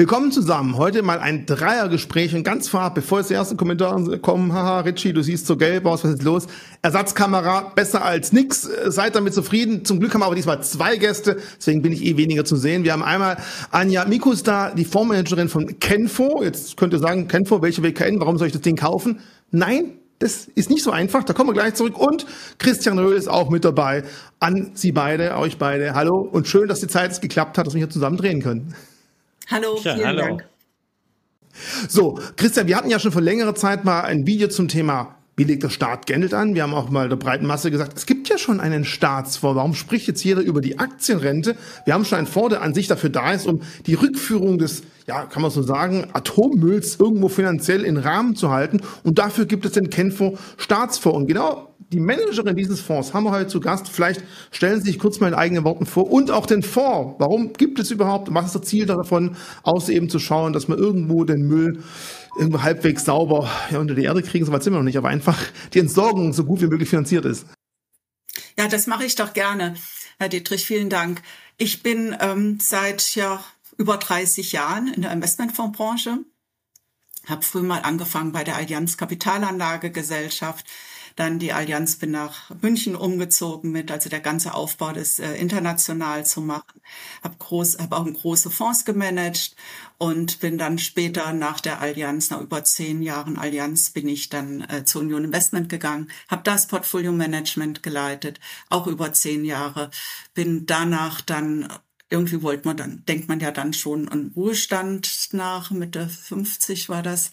Willkommen zusammen. Heute mal ein Dreiergespräch und ganz vorab, bevor jetzt die ersten Kommentare kommen, haha, Richie, du siehst so gelb aus, was ist los? Ersatzkamera, besser als nix. Seid damit zufrieden. Zum Glück haben wir aber diesmal zwei Gäste, deswegen bin ich eh weniger zu sehen. Wir haben einmal Anja Mikus da, die Fondsmanagerin von Kenfo. Jetzt könnt ihr sagen, Kenfo, welche WKN, warum soll ich das Ding kaufen? Nein, das ist nicht so einfach, da kommen wir gleich zurück. Und Christian Röhl ist auch mit dabei. An Sie beide, euch beide. Hallo und schön, dass die Zeit geklappt hat, dass wir hier zusammen drehen können. Hallo, vielen ja, hallo. Dank. So, Christian, wir hatten ja schon vor längerer Zeit mal ein Video zum Thema wie legt der Staat Geld an? Wir haben auch mal der breiten Masse gesagt, es gibt ja schon einen Staatsfonds. Warum spricht jetzt jeder über die Aktienrente? Wir haben schon einen Fonds, der an sich dafür da ist, um die Rückführung des, ja, kann man so sagen, Atommülls irgendwo finanziell in Rahmen zu halten. Und dafür gibt es den Kenfonds Staatsfonds. Und genau die Managerin dieses Fonds haben wir heute zu Gast. Vielleicht stellen Sie sich kurz mal in eigenen Worten vor und auch den Fonds. Warum gibt es überhaupt? Was ist das Ziel davon, außer eben zu schauen, dass man irgendwo den Müll irgendwo halbwegs sauber ja, unter die Erde kriegen, so weit sind wir noch nicht, aber einfach die Entsorgung so gut wie möglich finanziert ist. Ja, das mache ich doch gerne, Herr Dietrich, vielen Dank. Ich bin ähm, seit ja, über 30 Jahren in der Investmentfondsbranche, habe früh mal angefangen bei der Allianz Kapitalanlagegesellschaft, dann die Allianz bin nach München umgezogen mit, also der ganze Aufbau des äh, international zu machen. Habe groß, habe auch große Fonds gemanagt und bin dann später nach der Allianz, nach über zehn Jahren Allianz, bin ich dann äh, zur Union Investment gegangen, habe das Portfolio Management geleitet, auch über zehn Jahre, bin danach dann irgendwie wollte man dann, denkt man ja dann schon an Ruhestand nach, Mitte 50 war das.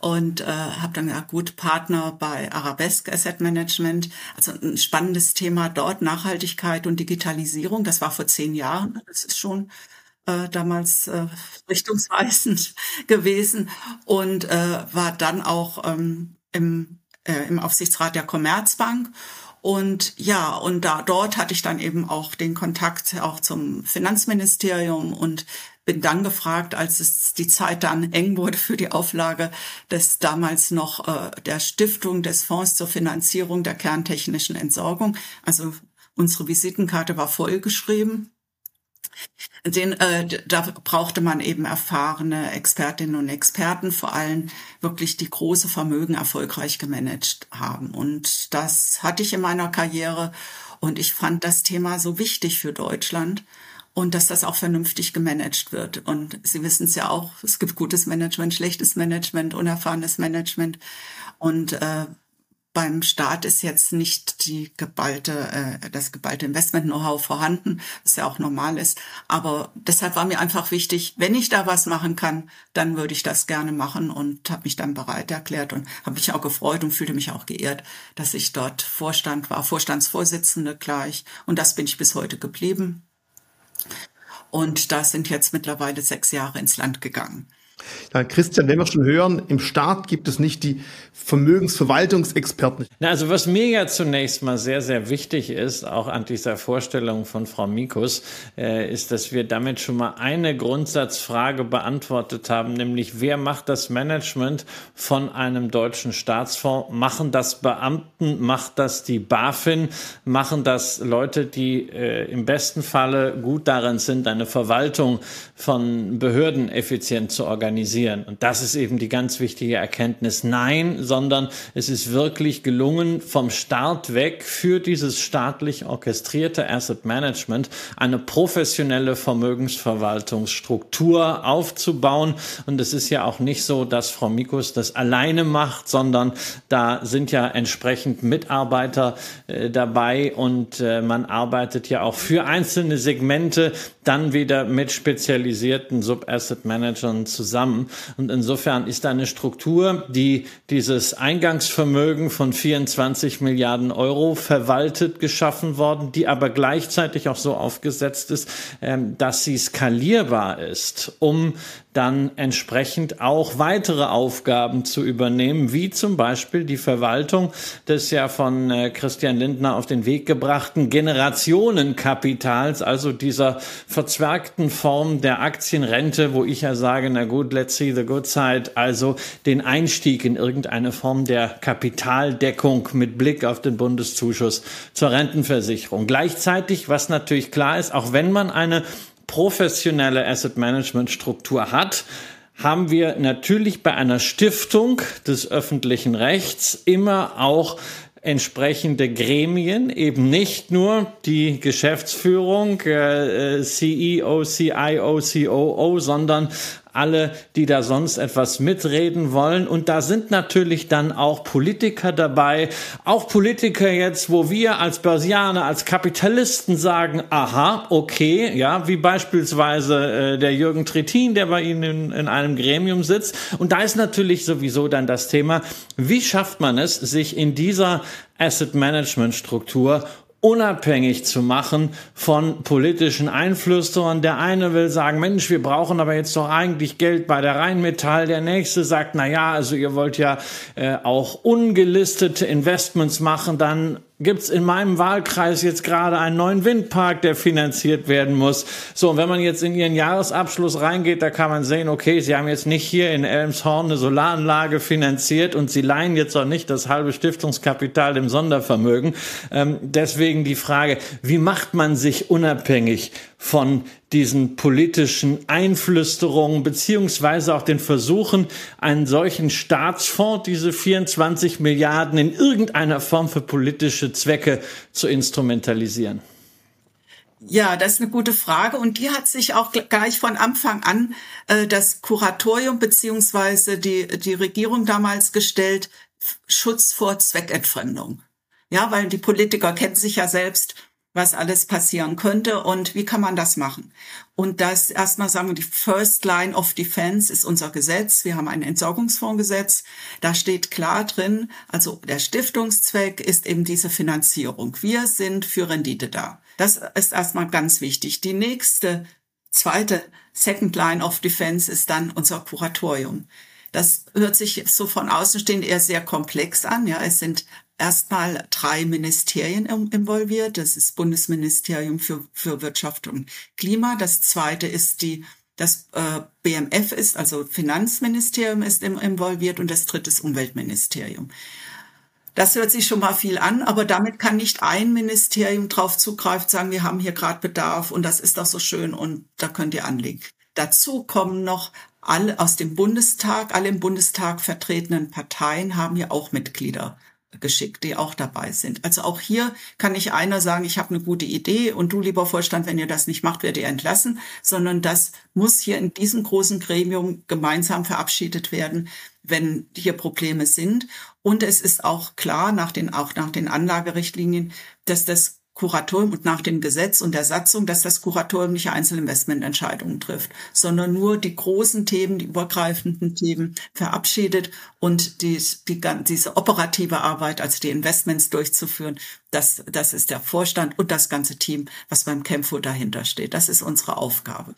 Und äh, habe dann ja gut Partner bei Arabesque Asset Management. Also ein spannendes Thema dort, Nachhaltigkeit und Digitalisierung. Das war vor zehn Jahren. Das ist schon äh, damals äh, richtungsweisend gewesen. Und äh, war dann auch ähm, im, äh, im Aufsichtsrat der Commerzbank und ja, und da dort hatte ich dann eben auch den Kontakt auch zum Finanzministerium und bin dann gefragt, als es die Zeit dann eng wurde für die Auflage des damals noch äh, der Stiftung des Fonds zur Finanzierung der kerntechnischen Entsorgung. Also unsere Visitenkarte war vollgeschrieben den, äh, da brauchte man eben erfahrene Expertinnen und Experten, vor allem wirklich die große Vermögen erfolgreich gemanagt haben. Und das hatte ich in meiner Karriere und ich fand das Thema so wichtig für Deutschland und dass das auch vernünftig gemanagt wird. Und Sie wissen es ja auch, es gibt gutes Management, schlechtes Management, unerfahrenes Management. Und äh, beim Staat ist jetzt nicht die geballte, äh, das geballte Investment-Know-how vorhanden, was ja auch normal ist. Aber deshalb war mir einfach wichtig, wenn ich da was machen kann, dann würde ich das gerne machen und habe mich dann bereit erklärt und habe mich auch gefreut und fühlte mich auch geehrt, dass ich dort Vorstand war, Vorstandsvorsitzende gleich. Und das bin ich bis heute geblieben. Und da sind jetzt mittlerweile sechs Jahre ins Land gegangen. Ja, Christian, wenn wir schon hören, im Staat gibt es nicht die Vermögensverwaltungsexperten. Na, also was mir ja zunächst mal sehr, sehr wichtig ist, auch an dieser Vorstellung von Frau Mikus, äh, ist, dass wir damit schon mal eine Grundsatzfrage beantwortet haben, nämlich wer macht das Management von einem deutschen Staatsfonds? Machen das Beamten? Macht das die BaFin? Machen das Leute, die äh, im besten Falle gut darin sind, eine Verwaltung von Behörden effizient zu organisieren? Organisieren. Und das ist eben die ganz wichtige Erkenntnis. Nein, sondern es ist wirklich gelungen, vom Start weg für dieses staatlich orchestrierte Asset Management eine professionelle Vermögensverwaltungsstruktur aufzubauen. Und es ist ja auch nicht so, dass Frau Mikus das alleine macht, sondern da sind ja entsprechend Mitarbeiter äh, dabei und äh, man arbeitet ja auch für einzelne Segmente dann wieder mit spezialisierten Sub-Asset Managern zusammen zusammen. Und insofern ist eine Struktur, die dieses Eingangsvermögen von 24 Milliarden Euro verwaltet, geschaffen worden, die aber gleichzeitig auch so aufgesetzt ist, ähm, dass sie skalierbar ist, um dann entsprechend auch weitere Aufgaben zu übernehmen, wie zum Beispiel die Verwaltung des ja von äh, Christian Lindner auf den Weg gebrachten Generationenkapitals, also dieser verzwergten Form der Aktienrente, wo ich ja sage, na gut, let's see the good side, also den Einstieg in irgendeine Form der Kapitaldeckung mit Blick auf den Bundeszuschuss zur Rentenversicherung. Gleichzeitig, was natürlich klar ist, auch wenn man eine professionelle Asset Management Struktur hat, haben wir natürlich bei einer Stiftung des öffentlichen Rechts immer auch entsprechende Gremien, eben nicht nur die Geschäftsführung, äh, CEO, CIO, COO, sondern alle, die da sonst etwas mitreden wollen. Und da sind natürlich dann auch Politiker dabei, auch Politiker jetzt, wo wir als Börsianer, als Kapitalisten sagen, aha, okay, ja, wie beispielsweise äh, der Jürgen Trittin, der bei Ihnen in, in einem Gremium sitzt. Und da ist natürlich sowieso dann das Thema, wie schafft man es, sich in dieser Asset Management Struktur unabhängig zu machen von politischen Einflüsterern. Der eine will sagen, Mensch, wir brauchen aber jetzt doch eigentlich Geld bei der Rheinmetall. Der nächste sagt, na ja, also ihr wollt ja äh, auch ungelistete Investments machen, dann gibt's in meinem Wahlkreis jetzt gerade einen neuen Windpark, der finanziert werden muss. So, und wenn man jetzt in Ihren Jahresabschluss reingeht, da kann man sehen, okay, Sie haben jetzt nicht hier in Elmshorn eine Solaranlage finanziert und Sie leihen jetzt auch nicht das halbe Stiftungskapital dem Sondervermögen. Ähm, deswegen die Frage, wie macht man sich unabhängig von diesen politischen Einflüsterungen beziehungsweise auch den Versuchen, einen solchen Staatsfonds, diese 24 Milliarden in irgendeiner Form für politische Zwecke zu instrumentalisieren? Ja, das ist eine gute Frage und die hat sich auch gleich von Anfang an äh, das Kuratorium beziehungsweise die, die Regierung damals gestellt, Schutz vor Zweckentfremdung. Ja, weil die Politiker kennen sich ja selbst was alles passieren könnte und wie kann man das machen. Und das erstmal sagen wir, die First Line of Defense ist unser Gesetz. Wir haben ein Entsorgungsfondsgesetz. Da steht klar drin, also der Stiftungszweck ist eben diese Finanzierung. Wir sind für Rendite da. Das ist erstmal ganz wichtig. Die nächste, zweite Second Line of Defense ist dann unser Kuratorium. Das hört sich so von außen stehend eher sehr komplex an. Ja, es sind erstmal drei Ministerien involviert. Das ist Bundesministerium für, für Wirtschaft und Klima. Das zweite ist die, das äh, BMF ist, also Finanzministerium ist involviert und das dritte ist Umweltministerium. Das hört sich schon mal viel an, aber damit kann nicht ein Ministerium drauf zugreifen, sagen, wir haben hier gerade Bedarf und das ist doch so schön und da könnt ihr anlegen. Dazu kommen noch alle aus dem Bundestag, alle im Bundestag vertretenen Parteien haben hier auch Mitglieder geschickt, die auch dabei sind. Also auch hier kann nicht einer sagen, ich habe eine gute Idee und du, lieber Vorstand, wenn ihr das nicht macht, werdet ihr entlassen, sondern das muss hier in diesem großen Gremium gemeinsam verabschiedet werden, wenn hier Probleme sind. Und es ist auch klar, nach den, auch nach den Anlagerichtlinien, dass das Kuratorium und nach dem Gesetz und der Satzung, dass das Kuratorium nicht Einzelinvestmententscheidungen trifft, sondern nur die großen Themen, die übergreifenden Themen verabschiedet und die, die, diese operative Arbeit, also die Investments durchzuführen, das, das ist der Vorstand und das ganze Team, was beim Camfo dahinter steht. Das ist unsere Aufgabe.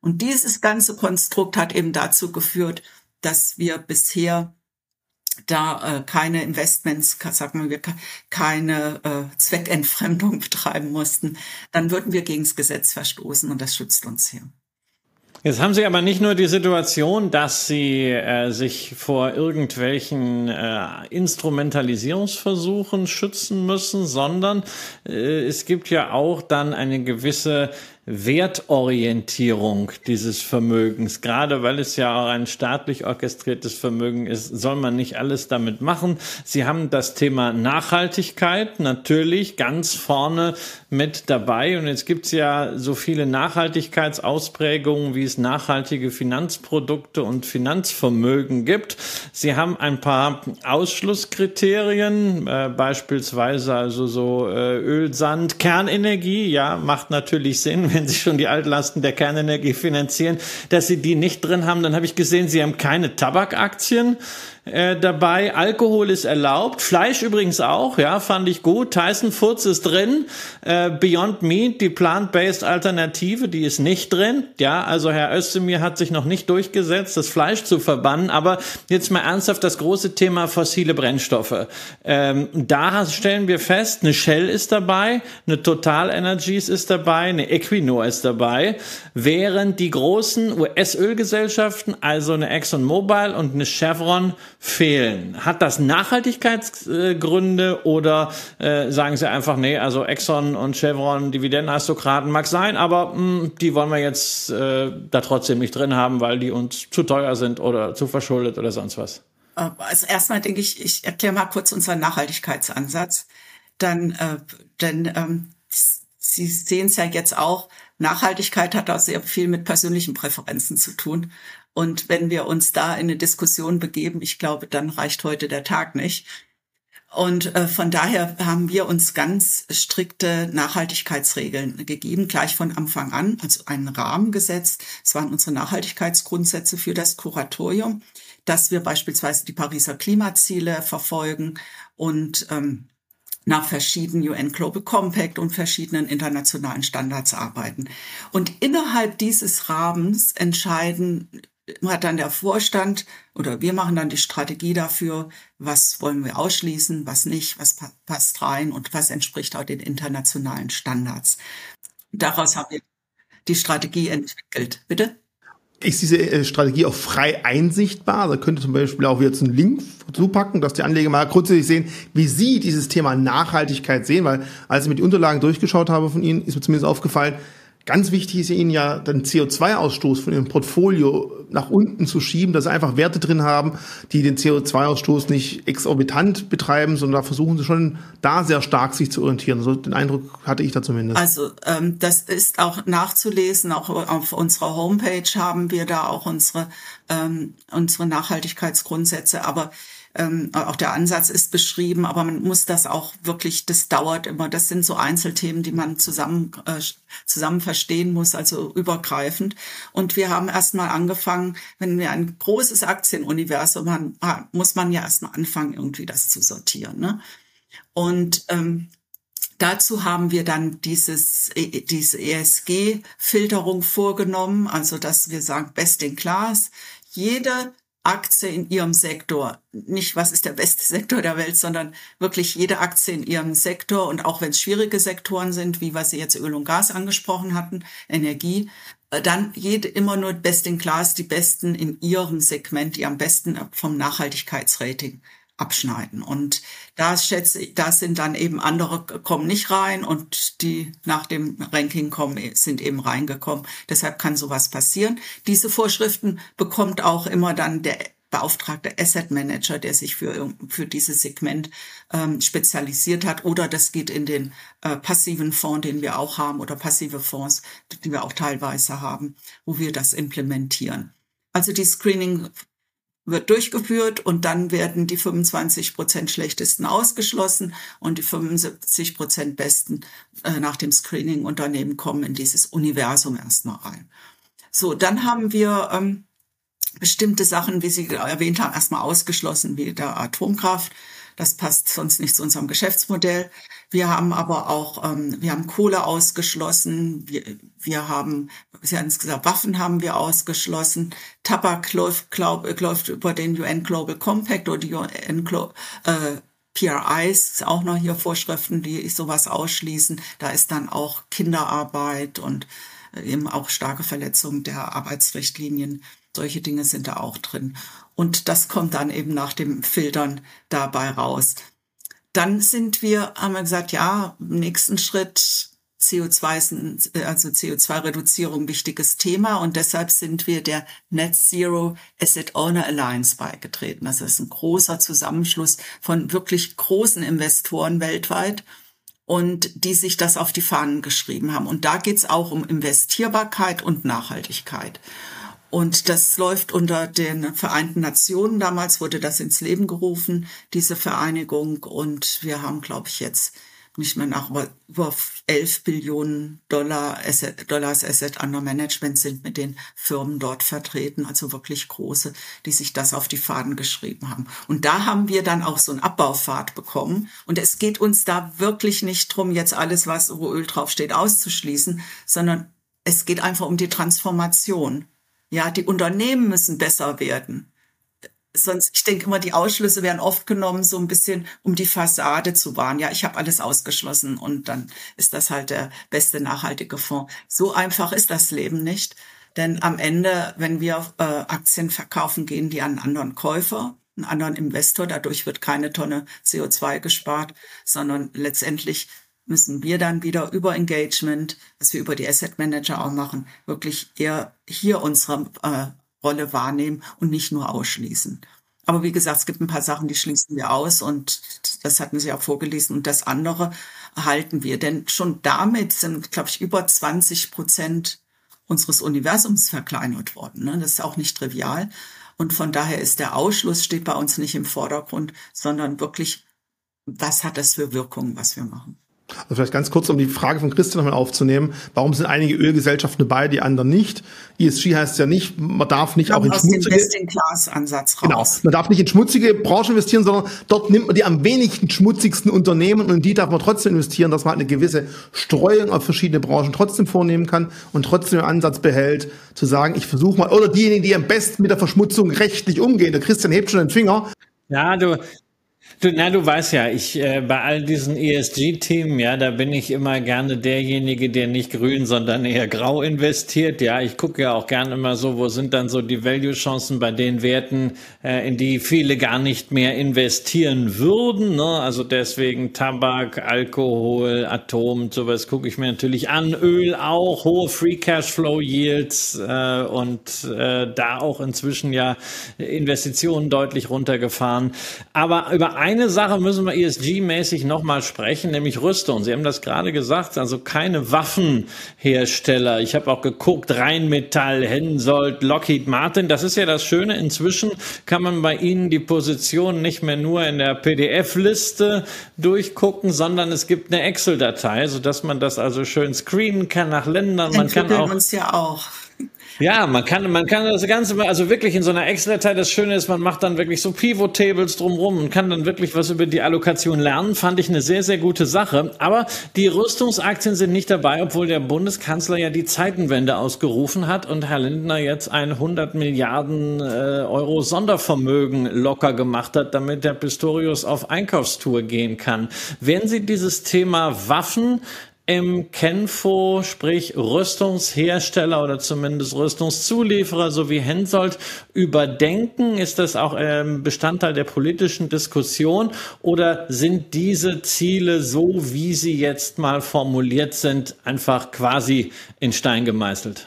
Und dieses ganze Konstrukt hat eben dazu geführt, dass wir bisher da äh, keine Investments, sagen wir, keine äh, Zweckentfremdung betreiben mussten, dann würden wir gegen das Gesetz verstoßen und das schützt uns hier. Jetzt haben Sie aber nicht nur die Situation, dass Sie äh, sich vor irgendwelchen äh, Instrumentalisierungsversuchen schützen müssen, sondern äh, es gibt ja auch dann eine gewisse Wertorientierung dieses Vermögens. Gerade weil es ja auch ein staatlich orchestriertes Vermögen ist, soll man nicht alles damit machen. Sie haben das Thema Nachhaltigkeit natürlich ganz vorne mit dabei. Und jetzt gibt es ja so viele Nachhaltigkeitsausprägungen, wie es nachhaltige Finanzprodukte und Finanzvermögen gibt. Sie haben ein paar Ausschlusskriterien, äh, beispielsweise also so äh, Öl, Sand, Kernenergie. Ja, macht natürlich Sinn, wenn Sie schon die Altlasten der Kernenergie finanzieren, dass Sie die nicht drin haben. Dann habe ich gesehen, Sie haben keine Tabakaktien äh, dabei. Alkohol ist erlaubt. Fleisch übrigens auch, ja, fand ich gut. Tyson Foods ist drin. Äh, Beyond Meat, die plant-based Alternative, die ist nicht drin. Ja, also Herr Özdemir hat sich noch nicht durchgesetzt, das Fleisch zu verbannen. Aber jetzt mal ernsthaft das große Thema fossile Brennstoffe. Ähm, da stellen wir fest, eine Shell ist dabei, eine Total Energies ist dabei, eine Equinor ist dabei, während die großen US-Ölgesellschaften, also eine ExxonMobil und eine Chevron, fehlen. Hat das Nachhaltigkeitsgründe oder äh, sagen Sie einfach, nee, also Exxon und Chevron, Dividendenaristokraten mag sein, aber mh, hm, die wollen wir jetzt äh, da trotzdem nicht drin haben, weil die uns zu teuer sind oder zu verschuldet oder sonst was? Äh, also erstmal denke ich, ich erkläre mal kurz unseren Nachhaltigkeitsansatz. Dann, äh, denn ähm, Sie sehen es ja jetzt auch, Nachhaltigkeit hat auch sehr viel mit persönlichen Präferenzen zu tun. Und wenn wir uns da in eine Diskussion begeben, ich glaube, dann reicht heute der Tag nicht. Und äh, von daher haben wir uns ganz strikte Nachhaltigkeitsregeln gegeben, gleich von Anfang an, also einen Rahmen gesetzt. Es waren unsere Nachhaltigkeitsgrundsätze für das Kuratorium, dass wir beispielsweise die Pariser Klimaziele verfolgen und ähm, nach verschiedenen UN Global Compact und verschiedenen internationalen Standards arbeiten. Und innerhalb dieses Rahmens entscheiden hat dann der Vorstand oder wir machen dann die Strategie dafür, was wollen wir ausschließen, was nicht, was passt rein und was entspricht auch den internationalen Standards. Daraus haben wir die Strategie entwickelt. Bitte? Ist diese äh, Strategie auch frei einsichtbar? Da könnte zum Beispiel auch jetzt einen Link zupacken, dass die Anleger mal grundsätzlich sehen, wie sie dieses Thema Nachhaltigkeit sehen, weil als ich mir die Unterlagen durchgeschaut habe von Ihnen, ist mir zumindest aufgefallen, Ganz wichtig ist Ihnen ja, den CO2-Ausstoß von Ihrem Portfolio nach unten zu schieben, dass Sie einfach Werte drin haben, die den CO2-Ausstoß nicht exorbitant betreiben, sondern da versuchen Sie schon da sehr stark sich zu orientieren. So den Eindruck hatte ich da zumindest. Also ähm, das ist auch nachzulesen. Auch auf unserer Homepage haben wir da auch unsere ähm, unsere Nachhaltigkeitsgrundsätze. Aber ähm, auch der Ansatz ist beschrieben, aber man muss das auch wirklich, das dauert immer. Das sind so Einzelthemen, die man zusammen, äh, zusammen verstehen muss, also übergreifend. Und wir haben erstmal angefangen, wenn wir ein großes Aktienuniversum haben, muss man ja erstmal anfangen, irgendwie das zu sortieren. Ne? Und ähm, Dazu haben wir dann dieses, äh, diese ESG-Filterung vorgenommen, also dass wir sagen, best in class. Jede Aktie in ihrem Sektor. Nicht, was ist der beste Sektor der Welt, sondern wirklich jede Aktie in ihrem Sektor. Und auch wenn es schwierige Sektoren sind, wie was Sie jetzt Öl und Gas angesprochen hatten, Energie, äh, dann jede immer nur best in class, die besten in ihrem Segment, die am besten vom Nachhaltigkeitsrating abschneiden. Und da schätze ich, da sind dann eben andere kommen nicht rein und die nach dem Ranking kommen, sind eben reingekommen. Deshalb kann sowas passieren. Diese Vorschriften bekommt auch immer dann der beauftragte Asset Manager, der sich für, für dieses Segment ähm, spezialisiert hat. Oder das geht in den äh, passiven Fonds, den wir auch haben, oder passive Fonds, die wir auch teilweise haben, wo wir das implementieren. Also die Screening wird durchgeführt und dann werden die 25 Prozent schlechtesten ausgeschlossen und die 75 Prozent besten äh, nach dem Screening-Unternehmen kommen in dieses Universum erstmal rein. So, dann haben wir ähm, bestimmte Sachen, wie Sie erwähnt haben, erstmal ausgeschlossen, wie der Atomkraft. Das passt sonst nicht zu unserem Geschäftsmodell. Wir haben aber auch, ähm, wir haben Kohle ausgeschlossen. Wir, wir haben, Sie haben es gesagt, Waffen haben wir ausgeschlossen. Tabak läuft, glaub, läuft über den UN Global Compact oder die UN Global, äh, PRIs, auch noch hier Vorschriften, die sowas ausschließen. Da ist dann auch Kinderarbeit und äh, eben auch starke Verletzung der Arbeitsrichtlinien. Solche Dinge sind da auch drin. Und das kommt dann eben nach dem Filtern dabei raus. Dann sind wir, haben wir gesagt, ja, im nächsten Schritt CO2 also CO2-Reduzierung wichtiges Thema und deshalb sind wir der Net Zero Asset Owner Alliance beigetreten. Das ist ein großer Zusammenschluss von wirklich großen Investoren weltweit und die sich das auf die Fahnen geschrieben haben. Und da geht's auch um Investierbarkeit und Nachhaltigkeit. Und das läuft unter den Vereinten Nationen. Damals wurde das ins Leben gerufen, diese Vereinigung. Und wir haben, glaube ich, jetzt nicht mehr nach über 11 Billionen Dollar Asset, Dollars Asset under Management sind mit den Firmen dort vertreten, also wirklich große, die sich das auf die Fahnen geschrieben haben. Und da haben wir dann auch so einen Abbaufahrt bekommen. Und es geht uns da wirklich nicht drum, jetzt alles, was wo Öl draufsteht, auszuschließen, sondern es geht einfach um die Transformation. Ja, die Unternehmen müssen besser werden. Sonst, ich denke immer, die Ausschlüsse werden oft genommen, so ein bisschen, um die Fassade zu wahren. Ja, ich habe alles ausgeschlossen und dann ist das halt der beste nachhaltige Fonds. So einfach ist das Leben nicht. Denn am Ende, wenn wir äh, Aktien verkaufen, gehen die an einen anderen Käufer. einen anderen Investor. Dadurch wird keine Tonne CO2 gespart, sondern letztendlich müssen wir dann wieder über Engagement, was wir über die Asset Manager auch machen, wirklich eher hier unsere äh, Rolle wahrnehmen und nicht nur ausschließen. Aber wie gesagt, es gibt ein paar Sachen, die schließen wir aus und das hatten Sie auch vorgelesen. Und das andere halten wir. Denn schon damit sind, glaube ich, über 20 Prozent unseres Universums verkleinert worden. Ne? Das ist auch nicht trivial. Und von daher ist der Ausschluss steht bei uns nicht im Vordergrund, sondern wirklich, was hat das für Wirkungen, was wir machen. Also vielleicht ganz kurz, um die Frage von Christian nochmal aufzunehmen. Warum sind einige Ölgesellschaften dabei, die anderen nicht? ESG heißt ja nicht, man darf nicht auch in schmutzige... Best-in-Class-Ansatz Genau, man darf nicht in schmutzige Branchen investieren, sondern dort nimmt man die am wenigsten schmutzigsten Unternehmen und in die darf man trotzdem investieren, dass man halt eine gewisse Streuung auf verschiedene Branchen trotzdem vornehmen kann und trotzdem den Ansatz behält, zu sagen, ich versuche mal, oder diejenigen, die am besten mit der Verschmutzung rechtlich umgehen. Der Christian hebt schon den Finger. Ja, du, Du, na, du weißt ja, ich äh, bei all diesen ESG-Themen, ja, da bin ich immer gerne derjenige, der nicht grün, sondern eher grau investiert. Ja, ich gucke ja auch gerne immer so, wo sind dann so die Value-Chancen bei den Werten, äh, in die viele gar nicht mehr investieren würden. Ne? Also deswegen Tabak, Alkohol, Atom, sowas gucke ich mir natürlich an. Öl auch, hohe Free Cashflow Yields äh, und äh, da auch inzwischen ja Investitionen deutlich runtergefahren. Aber über eine Sache müssen wir ESG-mäßig nochmal sprechen, nämlich Rüstung. Sie haben das gerade gesagt, also keine Waffenhersteller. Ich habe auch geguckt, Rheinmetall, Hensoldt, Lockheed Martin. Das ist ja das Schöne. Inzwischen kann man bei Ihnen die Position nicht mehr nur in der PDF-Liste durchgucken, sondern es gibt eine Excel-Datei, sodass man das also schön screenen kann nach Ländern. Man kann auch uns ja auch. Ja, man kann, man kann das Ganze also wirklich in so einer Excel-Datei, das Schöne ist, man macht dann wirklich so Pivot-Tables drumrum und kann dann wirklich was über die Allokation lernen, fand ich eine sehr, sehr gute Sache. Aber die Rüstungsaktien sind nicht dabei, obwohl der Bundeskanzler ja die Zeitenwende ausgerufen hat und Herr Lindner jetzt ein 100 Milliarden äh, Euro Sondervermögen locker gemacht hat, damit der Pistorius auf Einkaufstour gehen kann. Werden Sie dieses Thema Waffen im Kenfo, sprich Rüstungshersteller oder zumindest Rüstungszulieferer sowie Hensoldt überdenken? Ist das auch ähm, Bestandteil der politischen Diskussion oder sind diese Ziele so, wie sie jetzt mal formuliert sind, einfach quasi in Stein gemeißelt?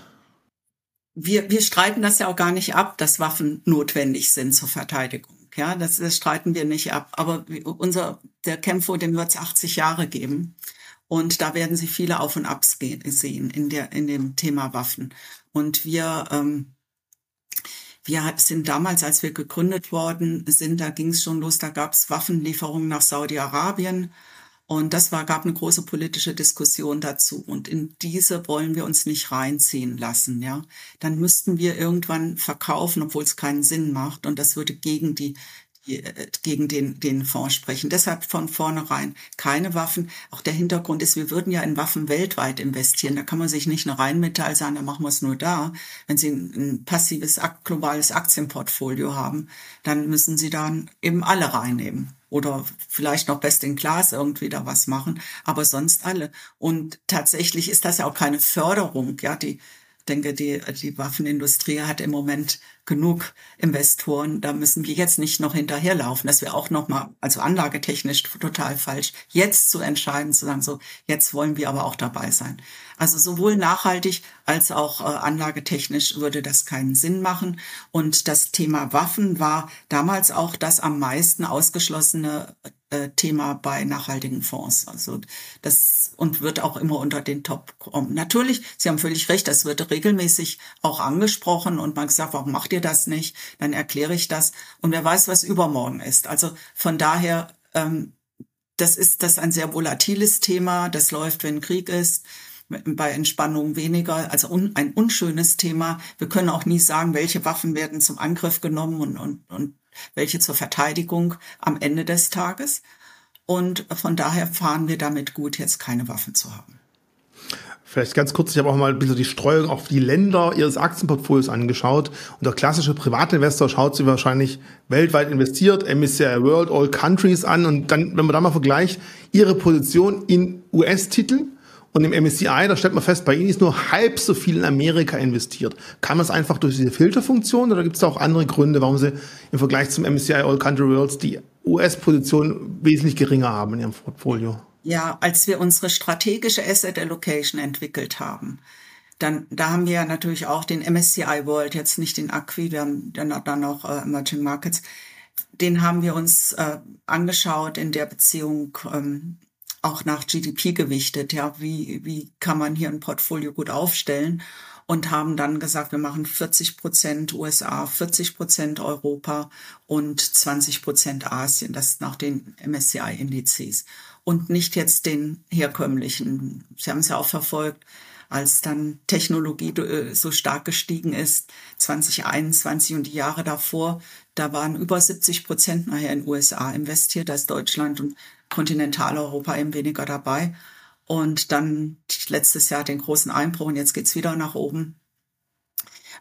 Wir, wir streiten das ja auch gar nicht ab, dass Waffen notwendig sind zur Verteidigung. Ja, das, das streiten wir nicht ab. Aber unser, der Kämpfer, dem wird es 80 Jahre geben. Und da werden Sie viele Auf und Abs sehen in, der, in dem Thema Waffen. Und wir, ähm, wir sind damals, als wir gegründet worden sind, da ging es schon los, da gab es Waffenlieferungen nach Saudi-Arabien. Und das war, gab eine große politische Diskussion dazu. Und in diese wollen wir uns nicht reinziehen lassen, ja. Dann müssten wir irgendwann verkaufen, obwohl es keinen Sinn macht. Und das würde gegen die äh, gegen den, den Fonds sprechen. Deshalb von vornherein keine Waffen. Auch der Hintergrund ist, wir würden ja in Waffen weltweit investieren. Da kann man sich nicht eine Rheinmetall sagen, dann machen wir es nur da. Wenn Sie ein, ein passives globales Aktienportfolio haben, dann müssen Sie dann eben alle reinnehmen oder vielleicht noch best in class irgendwie da was machen, aber sonst alle. Und tatsächlich ist das ja auch keine Förderung, ja, die denke, die, die Waffenindustrie hat im Moment genug Investoren. Da müssen wir jetzt nicht noch hinterherlaufen. Das wäre auch nochmal, also anlagetechnisch total falsch, jetzt zu entscheiden, zu sagen, so, jetzt wollen wir aber auch dabei sein. Also sowohl nachhaltig als auch äh, anlagetechnisch würde das keinen Sinn machen. Und das Thema Waffen war damals auch das am meisten ausgeschlossene äh, Thema bei nachhaltigen Fonds. Also das und wird auch immer unter den Top kommen. Natürlich, Sie haben völlig recht, das wird regelmäßig auch angesprochen und man sagt, warum macht ihr das nicht? Dann erkläre ich das und wer weiß, was übermorgen ist. Also von daher, ähm, das ist das ist ein sehr volatiles Thema. Das läuft, wenn Krieg ist bei Entspannung weniger, also un, ein unschönes Thema. Wir können auch nie sagen, welche Waffen werden zum Angriff genommen und, und, und welche zur Verteidigung am Ende des Tages. Und von daher fahren wir damit gut, jetzt keine Waffen zu haben. Vielleicht ganz kurz, ich habe auch mal ein bisschen die Streuung auf die Länder ihres Aktienportfolios angeschaut. Und der klassische Privatinvestor schaut sich wahrscheinlich weltweit investiert, MSCI World, All Countries an. Und dann, wenn man da mal vergleicht, ihre Position in US-Titeln Und im MSCI, da stellt man fest, bei Ihnen ist nur halb so viel in Amerika investiert. Kann man es einfach durch diese Filterfunktion oder gibt es da auch andere Gründe, warum Sie im Vergleich zum MSCI All Country Worlds die US-Position wesentlich geringer haben in Ihrem Portfolio? Ja, als wir unsere strategische Asset Allocation entwickelt haben, dann, da haben wir ja natürlich auch den MSCI World, jetzt nicht den Acqui, wir haben dann, dann noch äh, Emerging Markets. Den haben wir uns äh, angeschaut in der Beziehung ähm, auch nach GDP gewichtet. Ja, wie, wie kann man hier ein Portfolio gut aufstellen? Und haben dann gesagt, wir machen 40 Prozent USA, 40 Prozent Europa und 20 Prozent Asien. Das nach den MSCI-Indizes. Und nicht jetzt den herkömmlichen. Sie haben es ja auch verfolgt als dann Technologie äh, so stark gestiegen ist, 2021 und die Jahre davor, da waren über 70 Prozent nachher in USA investiert als Deutschland und Kontinentaleuropa eben weniger dabei. Und dann letztes Jahr den großen Einbruch und jetzt geht's wieder nach oben.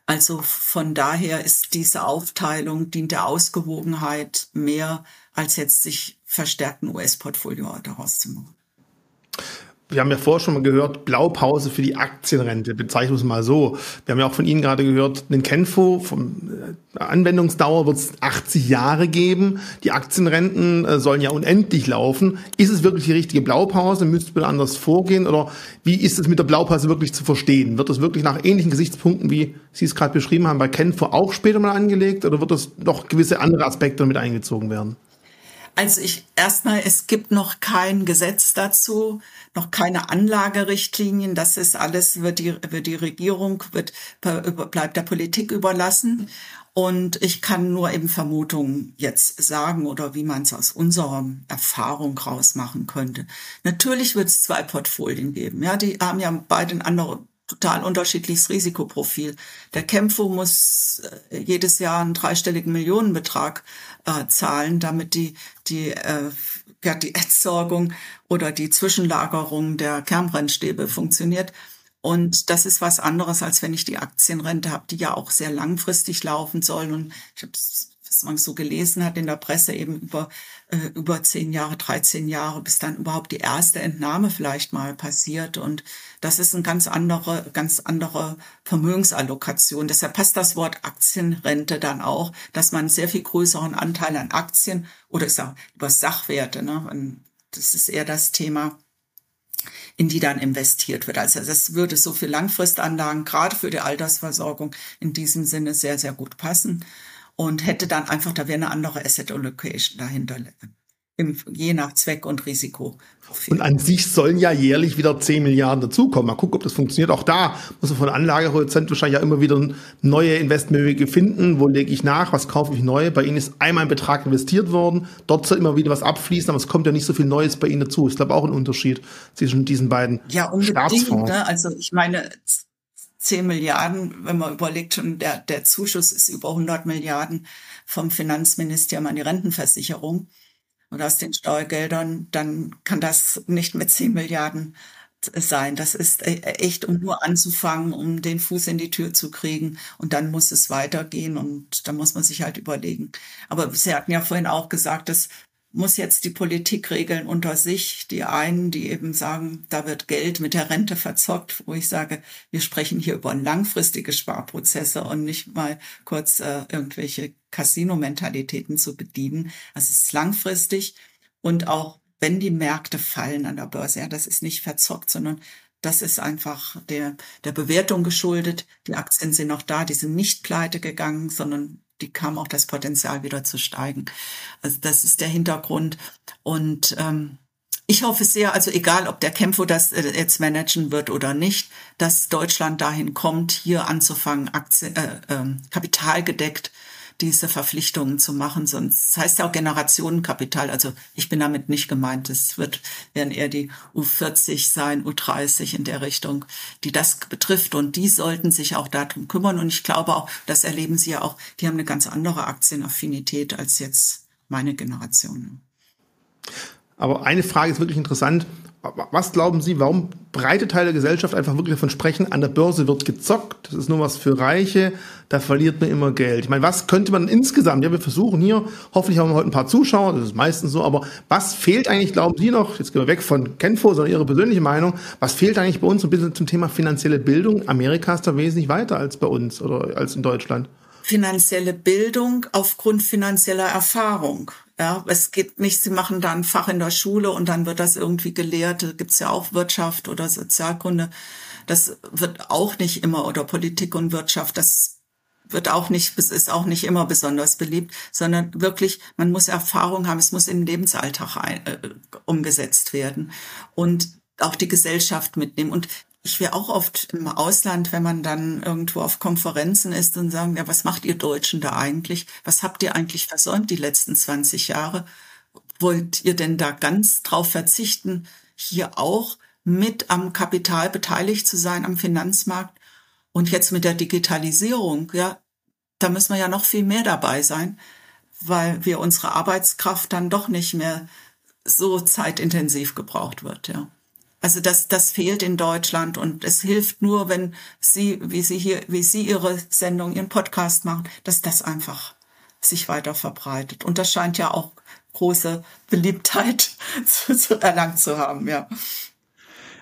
Also von daher ist diese Aufteilung dient der Ausgewogenheit mehr, als jetzt sich verstärkten US-Portfolio daraus zu machen wir haben ja vorher schon mal gehört, Blaupause für die Aktienrente, bezeichnen wir es mal so. Wir haben ja auch von Ihnen gerade gehört, den Kenfo, vom äh, Anwendungsdauer wird es 80 Jahre geben. Die Aktienrenten äh, sollen ja unendlich laufen. Ist es wirklich die richtige Blaupause? Müsste man anders vorgehen? Oder wie ist es mit der Blaupause wirklich zu verstehen? Wird das wirklich nach ähnlichen Gesichtspunkten, wie Sie es gerade beschrieben haben, bei Kenfo auch später mal angelegt? Oder wird das noch gewisse andere Aspekte mit eingezogen werden? Also ich erstmal, es gibt noch kein Gesetz dazu, noch keine Anlagerichtlinien. Das ist alles, wird die, wird die Regierung, wird, bleibt der Politik überlassen. Und ich kann nur eben Vermutungen jetzt sagen oder wie man es aus unserer Erfahrung rausmachen könnte. Natürlich wird es zwei Portfolien geben. Ja, die haben ja beide ein anderes total unterschiedliches Risikoprofil. Der Kämpfer muss äh, jedes Jahr einen dreistelligen Millionenbetrag äh, zahlen, damit die, die, äh, ja, die Entsorgung oder die Zwischenlagerung der Kernbrennstäbe funktioniert. Und das ist was anderes, als wenn ich die Aktienrente habe, die ja auch sehr langfristig laufen soll. Und ich habe was man so gelesen hat in der Presse, eben über, äh, über zehn Jahre, 13 Jahre, bis dann überhaupt die erste Entnahme vielleicht mal passiert. Und das ist eine ganz andere, ganz andere Vermögensallokation. Deshalb passt das Wort Aktienrente dann auch, dass man sehr viel größeren Anteil an Aktien oder ich sage über Sachwerte, ne, das ist eher das Thema, in die dann investiert wird. Also das würde so für Langfristanlagen, gerade für die Altersversorgung in diesem Sinne sehr, sehr gut passen und hätte dann einfach, da wäre eine andere Asset Allocation dahinter. Im, je nach Zweck und Risiko. Und an sich sollen ja jährlich wieder 10 Milliarden dazukommen. Mal gucken, ob das funktioniert. Auch da muss man von Anlagehorizont wahrscheinlich ja immer wieder neue Investmentwege finden. Wo lege ich nach? Was kaufe ich neu? Bei Ihnen ist einmal ein Betrag investiert worden. Dort soll immer wieder was abfließen, aber es kommt ja nicht so viel Neues bei Ihnen dazu. Ich glaube auch ein Unterschied zwischen diesen beiden ja, Staatsfonds. Ne? Also ich meine, 10 Milliarden, wenn man überlegt, schon der, der Zuschuss ist über 100 Milliarden vom Finanzministerium an die Rentenversicherung. Und aus den Steuergeldern, dann kann das nicht mit 10 Milliarden sein. Das ist e, echt, um nur anzufangen, um den Fuß in die Tür zu kriegen. Und dann muss es weitergehen und da muss man sich halt überlegen. Aber Sie hatten ja vorhin auch gesagt, dass muss jetzt die Politik regeln unter sich. Die einen, die eben sagen, da wird Geld mit der Rente verzockt, wo ich sage, wir sprechen hier über langfristige Sparprozesse und nicht mal kurz äh, irgendwelche Casino-Mentalitäten zu bedienen. Also es ist langfristig und auch wenn die Märkte fallen an der Börse, ja, das ist nicht verzockt, sondern das ist einfach der, der Bewertung geschuldet. Die Aktien sind noch da, die sind nicht pleite gegangen, sondern die kam auch das Potenzial wieder zu steigen. Also das ist der Hintergrund. Und ähm, ich hoffe sehr, also egal, ob der Kämpfer das äh, jetzt managen wird oder nicht, dass Deutschland dahin kommt, hier anzufangen, Aktien, äh, äh, kapitalgedeckt diese Verpflichtungen zu machen. Sonst heißt ja auch Generationenkapital. Also ich bin damit nicht gemeint. Es wird, werden eher die U40 sein, U30 in der Richtung, die das betrifft. Und die sollten sich auch darum kümmern. Und ich glaube auch, das erleben sie ja auch, die haben eine ganz andere Aktienaffinität als jetzt meine Generation. Aber eine Frage ist wirklich interessant. Was glauben Sie, warum breite Teile der Gesellschaft einfach wirklich davon sprechen, an der Börse wird gezockt, das ist nur was für Reiche, da verliert man immer Geld. Ich meine, was könnte man insgesamt, ja, wir versuchen hier, hoffentlich haben wir heute ein paar Zuschauer, das ist meistens so, aber was fehlt eigentlich, glauben Sie noch, jetzt gehen wir weg von Kenfo, sondern Ihre persönliche Meinung, was fehlt eigentlich bei uns ein bisschen zum Thema finanzielle Bildung? Amerika ist da wesentlich weiter als bei uns oder als in Deutschland. Finanzielle Bildung aufgrund finanzieller Erfahrung. Ja, es geht nicht, sie machen da ein Fach in der Schule und dann wird das irgendwie gelehrt. Da gibt's ja auch Wirtschaft oder Sozialkunde. Das wird auch nicht immer, oder Politik und Wirtschaft, das wird auch nicht, ist auch nicht immer besonders beliebt, sondern wirklich, man muss Erfahrung haben, es muss den Lebensalltag ein, äh, umgesetzt werden und auch die Gesellschaft mitnehmen. Und ich wäre auch oft im Ausland, wenn man dann irgendwo auf Konferenzen ist und sagen, ja, was macht ihr Deutschen da eigentlich? Was habt ihr eigentlich versäumt die letzten 20 Jahre? Wollt ihr denn da ganz drauf verzichten, hier auch mit am Kapital beteiligt zu sein, am Finanzmarkt? Und jetzt mit der Digitalisierung, ja, da müssen wir ja noch viel mehr dabei sein, weil wir unsere Arbeitskraft dann doch nicht mehr so zeitintensiv gebraucht wird, ja. Also das, das fehlt in Deutschland und es hilft nur, wenn Sie, wie Sie hier, wie Sie Ihre Sendung, Ihren Podcast machen, dass das einfach sich weiter verbreitet. Und das scheint ja auch große Beliebtheit zu, zu erlangt zu haben, ja.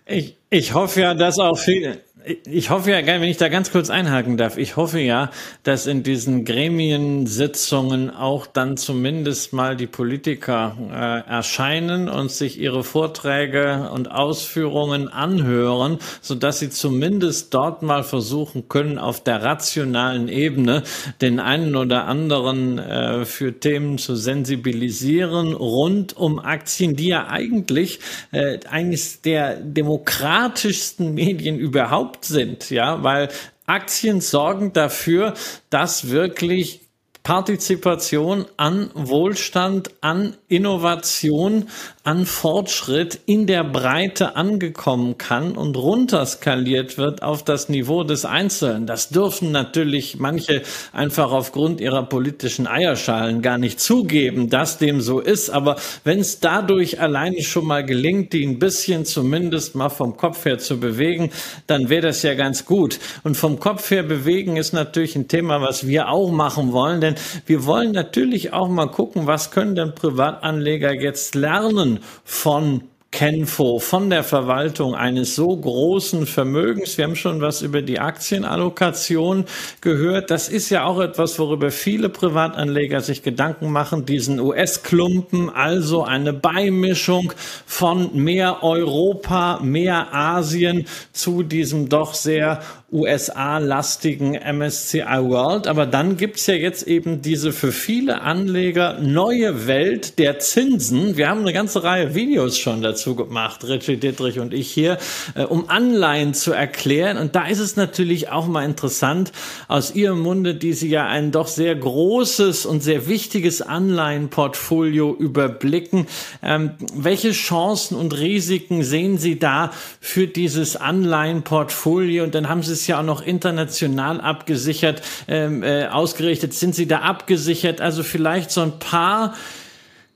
Ich, ich hoffe ja, dass auch viele, ich hoffe ja, wenn ich da ganz kurz einhaken darf, ich hoffe ja, dass in diesen Gremiensitzungen auch dann zumindest mal die Politiker äh, erscheinen und sich ihre Vorträge und Ausführungen anhören, so dass sie zumindest dort mal versuchen können, auf der rationalen Ebene den einen oder anderen äh, für Themen zu sensibilisieren rund um Aktien, die ja eigentlich äh, eines der demokratischsten Medien überhaupt erlaubt sind, ja, weil Aktien sorgen dafür, dass wirklich Partizipation an Wohlstand, an Innovation, an Fortschritt in der Breite angekommen kann und runterskaliert wird auf das Niveau des Einzelnen. Das dürfen natürlich manche einfach aufgrund ihrer politischen Eierschalen gar nicht zugeben, dass dem so ist. Aber wenn es dadurch alleine schon mal gelingt, die ein bisschen zumindest mal vom Kopf her zu bewegen, dann wäre das ja ganz gut. Und vom Kopf her bewegen ist natürlich ein Thema, was wir auch machen wollen, denn wir wollen natürlich auch mal gucken, was können denn Privatanleger jetzt lernen von Kenfo von der Verwaltung eines so großen Vermögens. Wir haben schon was über die Aktienallokation gehört. Das ist ja auch etwas, worüber viele Privatanleger sich Gedanken machen. Diesen US-Klumpen, also eine Beimischung von mehr Europa, mehr Asien zu diesem doch sehr USA-lastigen MSCI World. Aber dann gibt's ja jetzt eben diese für viele Anleger neue Welt der Zinsen. Wir haben eine ganze Reihe Videos schon dazu gemacht, Richie Dietrich und ich hier, äh, um Anleihen zu erklären. Und da ist es natürlich auch mal interessant, aus Ihrem Munde, die Sie ja ein doch sehr großes und sehr wichtiges Anleihenportfolio überblicken. Ähm, welche Chancen und Risiken sehen Sie da für dieses Anleihenportfolio? Und dann haben Sie es ja auch noch international abgesichert, ähm, äh, ausgerichtet. Sind Sie da abgesichert? Also vielleicht so ein paar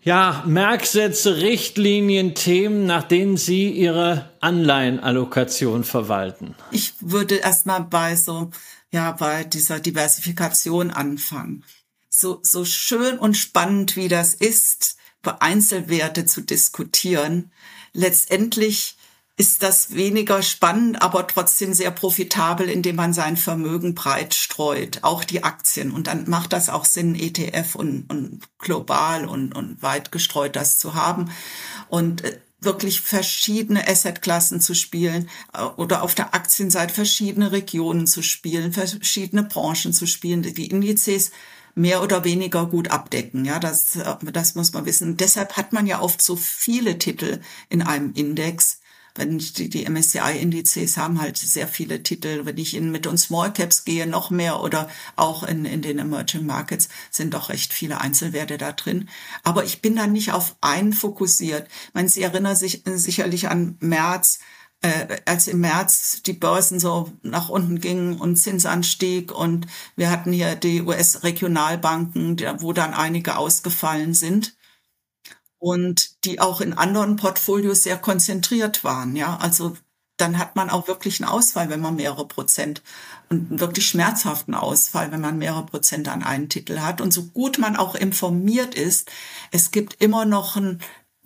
ja, Merksätze, Richtlinien, Themen, nach denen Sie Ihre Anleihenallokation verwalten? Ich würde erstmal bei so, ja, bei dieser Diversifikation anfangen. So, so schön und spannend wie das ist, über Einzelwerte zu diskutieren, letztendlich ist das weniger spannend, aber trotzdem sehr profitabel, indem man sein Vermögen breit streut, auch die Aktien. Und dann macht das auch Sinn, ETF und, und global und, und weit gestreut das zu haben. Und äh, wirklich verschiedene Assetklassen zu spielen äh, oder auf der Aktienseite verschiedene Regionen zu spielen, verschiedene Branchen zu spielen, die Indizes mehr oder weniger gut abdecken. Ja, das, äh, das muss man wissen. Deshalb hat man ja oft so viele Titel in einem Index, wenn die, die MSCI-Indizes haben halt sehr viele Titel. Wenn ich in mit uns Small Caps gehe, noch mehr oder auch in, in den Emerging Markets sind doch recht viele Einzelwerte da drin. Aber ich bin dann nicht auf einen fokussiert. Ich meine, Sie erinnern sich sicherlich an März, äh, als im März die Börsen so nach unten gingen und Zinsanstieg und wir hatten hier die US-Regionalbanken, wo dann einige ausgefallen sind. Und die auch in anderen Portfolios sehr konzentriert waren. Ja, also dann hat man auch wirklich einen Ausfall, wenn man mehrere Prozent und einen wirklich schmerzhaften Ausfall, wenn man mehrere Prozent an einen Titel hat. Und so gut man auch informiert ist, es gibt immer noch einen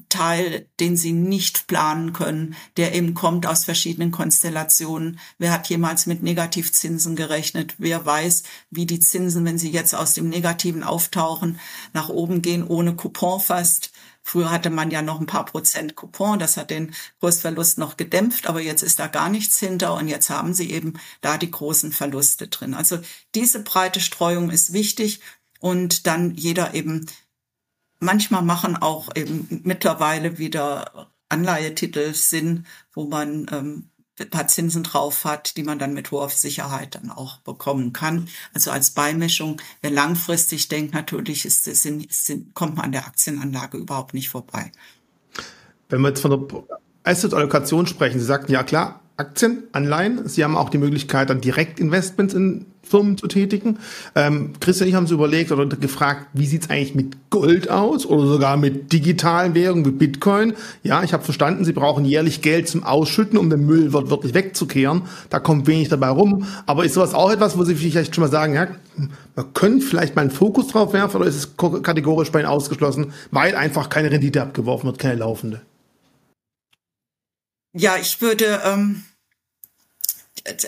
Teil, den sie nicht planen können, der eben kommt aus verschiedenen Konstellationen. Wer hat jemals mit Negativzinsen gerechnet? Wer weiß, wie die Zinsen, wenn sie jetzt aus dem Negativen auftauchen, nach oben gehen, ohne Coupon fast? Früher hatte man ja noch ein paar Prozent Coupon, das hat den Kursverlust noch gedämpft, aber jetzt ist da gar nichts hinter und jetzt haben sie eben da die großen Verluste drin. Also diese breite Streuung ist wichtig und dann jeder eben, manchmal machen auch eben mittlerweile wieder Anleihetitel Sinn, wo man ähm, ein paar Zinsen drauf hat, die man dann mit hoher Sicherheit dann auch bekommen kann. Also als Beimischung, wer langfristig denkt, natürlich ist, ist, ist, kommt man an der Aktienanlage überhaupt nicht vorbei. Wenn wir jetzt von der Asset-Allokation sprechen, Sie sagten ja klar, Aktien, Anleihen. Sie haben auch die Möglichkeit, dann direkt Investments in Firmen zu tätigen. Ähm, Christian ich haben uns überlegt oder gefragt, wie sieht's eigentlich mit Gold aus oder sogar mit digitalen Währungen wie Bitcoin. Ja, ich habe verstanden, Sie brauchen jährlich Geld zum Ausschütten, um den Müll wirklich wegzukehren. Da kommt wenig dabei rum. Aber ist sowas auch etwas, wo Sie vielleicht schon mal sagen, ja, man könnte vielleicht mal einen Fokus drauf werfen oder ist es kategorisch bei Ihnen ausgeschlossen, weil einfach keine Rendite abgeworfen wird, keine laufende? Ja, ich würde ähm,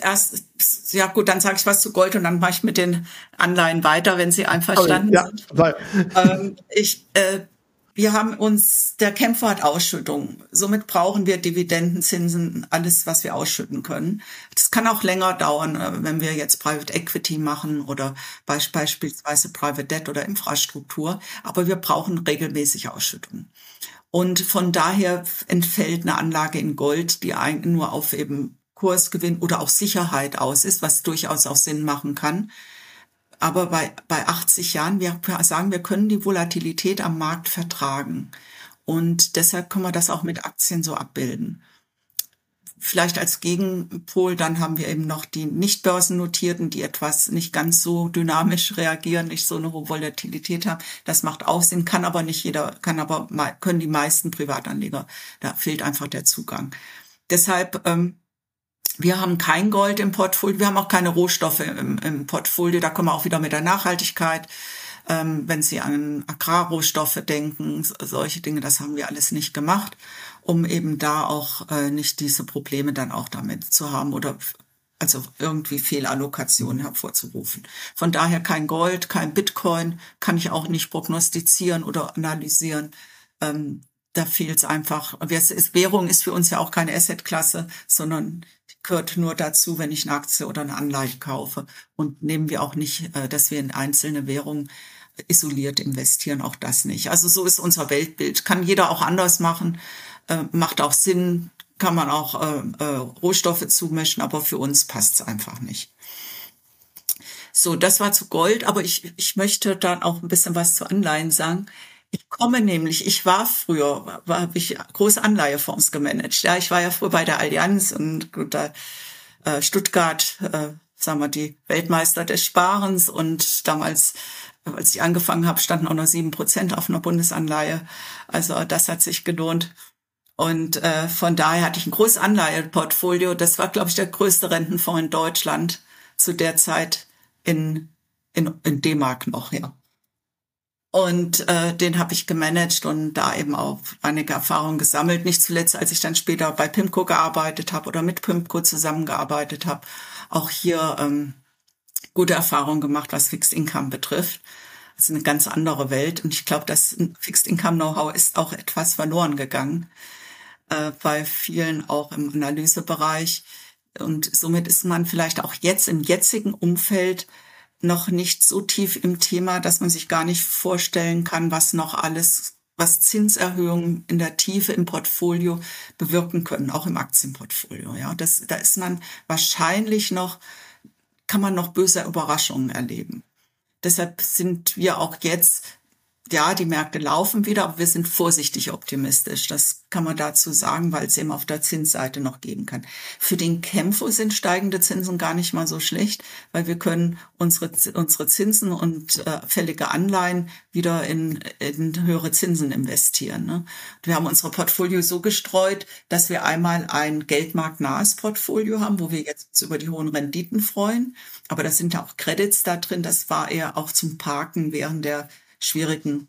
erst, ja gut, dann sage ich was zu Gold und dann mache ich mit den Anleihen weiter, wenn Sie einverstanden ja, sind. Ähm, ich, äh, wir haben uns, der Kämpfer hat Ausschüttung. Somit brauchen wir Dividendenzinsen, alles, was wir ausschütten können. Das kann auch länger dauern, äh, wenn wir jetzt Private Equity machen oder beispielsweise Private Debt oder Infrastruktur. Aber wir brauchen regelmäßig Ausschüttung. Und von daher entfällt eine Anlage in Gold, die nur auf eben Kursgewinn oder auch Sicherheit aus ist, was durchaus auch Sinn machen kann. Aber bei, bei 80 Jahren, wir sagen, wir können die Volatilität am Markt vertragen. Und deshalb können wir das auch mit Aktien so abbilden. Vielleicht als Gegenpol, dann haben wir eben noch die nicht börsennotierten, die etwas nicht ganz so dynamisch reagieren, nicht so eine hohe Volatilität haben. Das macht auch Sinn, kann aber nicht jeder, kann aber, können die meisten Privatanleger. Da fehlt einfach der Zugang. Deshalb, ähm, wir haben kein Gold im Portfolio, wir haben auch keine Rohstoffe im, im Portfolio. Da kommen wir auch wieder mit der Nachhaltigkeit. Ähm, wenn Sie an Agrarrohstoffe denken, solche Dinge, das haben wir alles nicht gemacht um eben da auch äh, nicht diese Probleme dann auch damit zu haben oder also irgendwie Fehlallokationen hervorzurufen. Von daher kein Gold, kein Bitcoin, kann ich auch nicht prognostizieren oder analysieren. Ähm, da fehlt es einfach. Währung ist für uns ja auch keine Assetklasse, sondern gehört nur dazu, wenn ich eine Aktie oder eine Anleihe kaufe. Und nehmen wir auch nicht, äh, dass wir in einzelne Währungen isoliert investieren, auch das nicht. Also so ist unser Weltbild. Kann jeder auch anders machen äh, macht auch Sinn, kann man auch äh, Rohstoffe zumischen, aber für uns passt es einfach nicht. So, das war zu Gold, aber ich, ich möchte dann auch ein bisschen was zu Anleihen sagen. Ich komme nämlich, ich war früher, war, habe ich große Anleihefonds gemanagt. Ja, ich war ja früher bei der Allianz und gut, da, äh, Stuttgart, äh, sagen wir, die Weltmeister des Sparens und damals als ich angefangen habe, standen auch noch sieben Prozent auf einer Bundesanleihe. Also das hat sich gelohnt. Und äh, von daher hatte ich ein großes Anleiheportfolio. Das war, glaube ich, der größte Rentenfonds in Deutschland zu der Zeit in, in, in D-Mark noch, ja. Und äh, den habe ich gemanagt und da eben auch einige Erfahrungen gesammelt. Nicht zuletzt, als ich dann später bei Pimco gearbeitet habe oder mit Pimco zusammengearbeitet habe, auch hier ähm, gute Erfahrungen gemacht, was Fixed Income betrifft. Das ist eine ganz andere Welt. Und ich glaube, das Fixed Income Know-how ist auch etwas verloren gegangen äh, bei vielen auch im Analysebereich. Und somit ist man vielleicht auch jetzt im jetzigen Umfeld noch nicht so tief im Thema, dass man sich gar nicht vorstellen kann, was noch alles, was Zinserhöhungen in der Tiefe im Portfolio bewirken können, auch im Aktienportfolio. Ja, das, da ist man wahrscheinlich noch, kann man noch böse Überraschungen erleben. Deshalb sind wir auch jetzt ja, die Märkte laufen wieder, aber wir sind vorsichtig optimistisch. Das kann man dazu sagen, weil es eben auf der Zinsseite noch geben kann. Für den Kämpfer sind steigende Zinsen gar nicht mal so schlecht, weil wir können unsere, unsere Zinsen und äh, fällige Anleihen wieder in, in höhere Zinsen investieren. Ne? Wir haben unsere Portfolio so gestreut, dass wir einmal ein geldmarktnahes Portfolio haben, wo wir jetzt über die hohen Renditen freuen. Aber da sind ja auch Credits da drin. Das war eher auch zum Parken während der schwierigen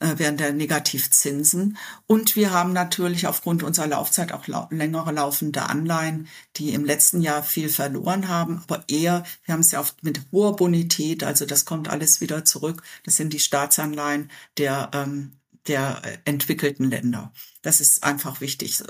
äh, während der Negativzinsen. Und wir haben natürlich aufgrund unserer Laufzeit auch lau längere laufende Anleihen, die im letzten Jahr viel verloren haben, aber eher, wir haben es ja oft mit hoher Bonität, also das kommt alles wieder zurück. Das sind die Staatsanleihen der, ähm, der entwickelten Länder. Das ist einfach wichtig.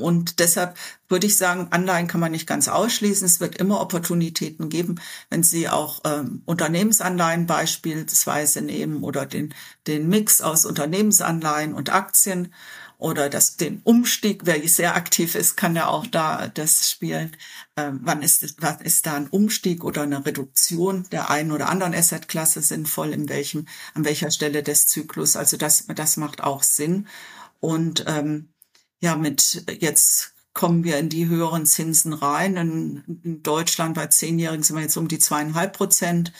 Und deshalb würde ich sagen, Anleihen kann man nicht ganz ausschließen. Es wird immer Opportunitäten geben, wenn Sie auch ähm, Unternehmensanleihen beispielsweise nehmen oder den, den Mix aus Unternehmensanleihen und Aktien oder das, den Umstieg, wer sehr aktiv ist, kann ja auch da das spielen. Ähm, wann ist, wann ist da ein Umstieg oder eine Reduktion der einen oder anderen Assetklasse sinnvoll, in welchem, an welcher Stelle des Zyklus? Also das, das macht auch Sinn. Und ähm, ja, mit jetzt kommen wir in die höheren Zinsen rein. In, in Deutschland bei Zehnjährigen sind wir jetzt um die zweieinhalb Prozent,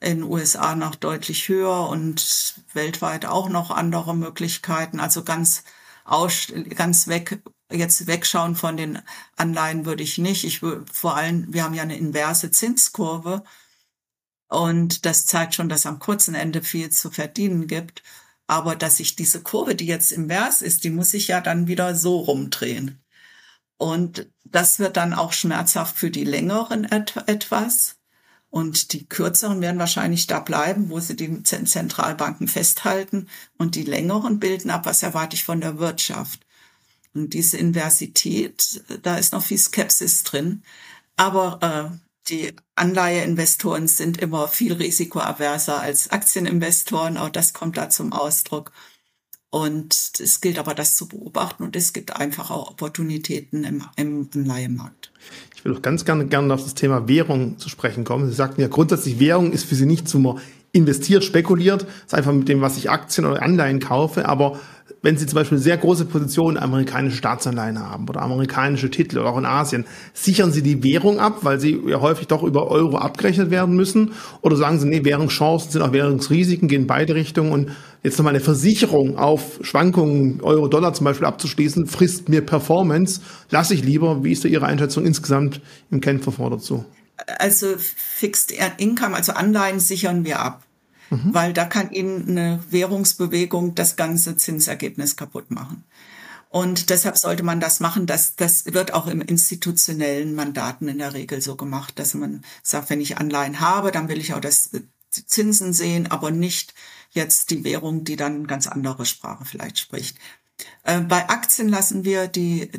in den USA noch deutlich höher und weltweit auch noch andere Möglichkeiten. Also ganz aus, ganz weg, jetzt wegschauen von den Anleihen würde ich nicht. Ich würde vor allem, wir haben ja eine inverse Zinskurve und das zeigt schon, dass am kurzen Ende viel zu verdienen gibt. Aber dass sich diese Kurve, die jetzt invers ist, die muss sich ja dann wieder so rumdrehen. Und das wird dann auch schmerzhaft für die längeren et etwas. Und die kürzeren werden wahrscheinlich da bleiben, wo sie die Zentralbanken festhalten. Und die längeren bilden ab, was erwarte ich von der Wirtschaft. Und diese Inversität, da ist noch viel Skepsis drin. Aber äh, die Anleiheinvestoren sind immer viel risikoaverser als Aktieninvestoren. Auch das kommt da zum Ausdruck. Und es gilt aber, das zu beobachten. Und es gibt einfach auch Opportunitäten im, im Anleihemarkt. Ich will auch ganz gerne, gerne auf das Thema Währung zu sprechen kommen. Sie sagten ja grundsätzlich, Währung ist für Sie nicht zum investiert, spekuliert. Das ist einfach mit dem, was ich Aktien oder Anleihen kaufe. Aber wenn Sie zum Beispiel sehr große Positionen amerikanische Staatsanleihen haben oder amerikanische Titel oder auch in Asien, sichern Sie die Währung ab, weil sie ja häufig doch über Euro abgerechnet werden müssen? Oder sagen Sie, nee, Währungschancen sind auch Währungsrisiken, gehen beide Richtungen und jetzt nochmal eine Versicherung auf Schwankungen Euro-Dollar zum Beispiel abzuschließen, frisst mir Performance, lasse ich lieber. Wie ist da Ihre Einschätzung insgesamt im Kennverfahren dazu? Also Fixed Income, also Anleihen sichern wir ab mhm. weil da kann Ihnen eine Währungsbewegung das ganze Zinsergebnis kaputt machen. Und deshalb sollte man das machen. Das, das wird auch im institutionellen Mandaten in der Regel so gemacht, dass man sagt, wenn ich Anleihen habe, dann will ich auch das Zinsen sehen, aber nicht jetzt die Währung, die dann ganz andere Sprache vielleicht spricht. Äh, bei Aktien lassen wir die,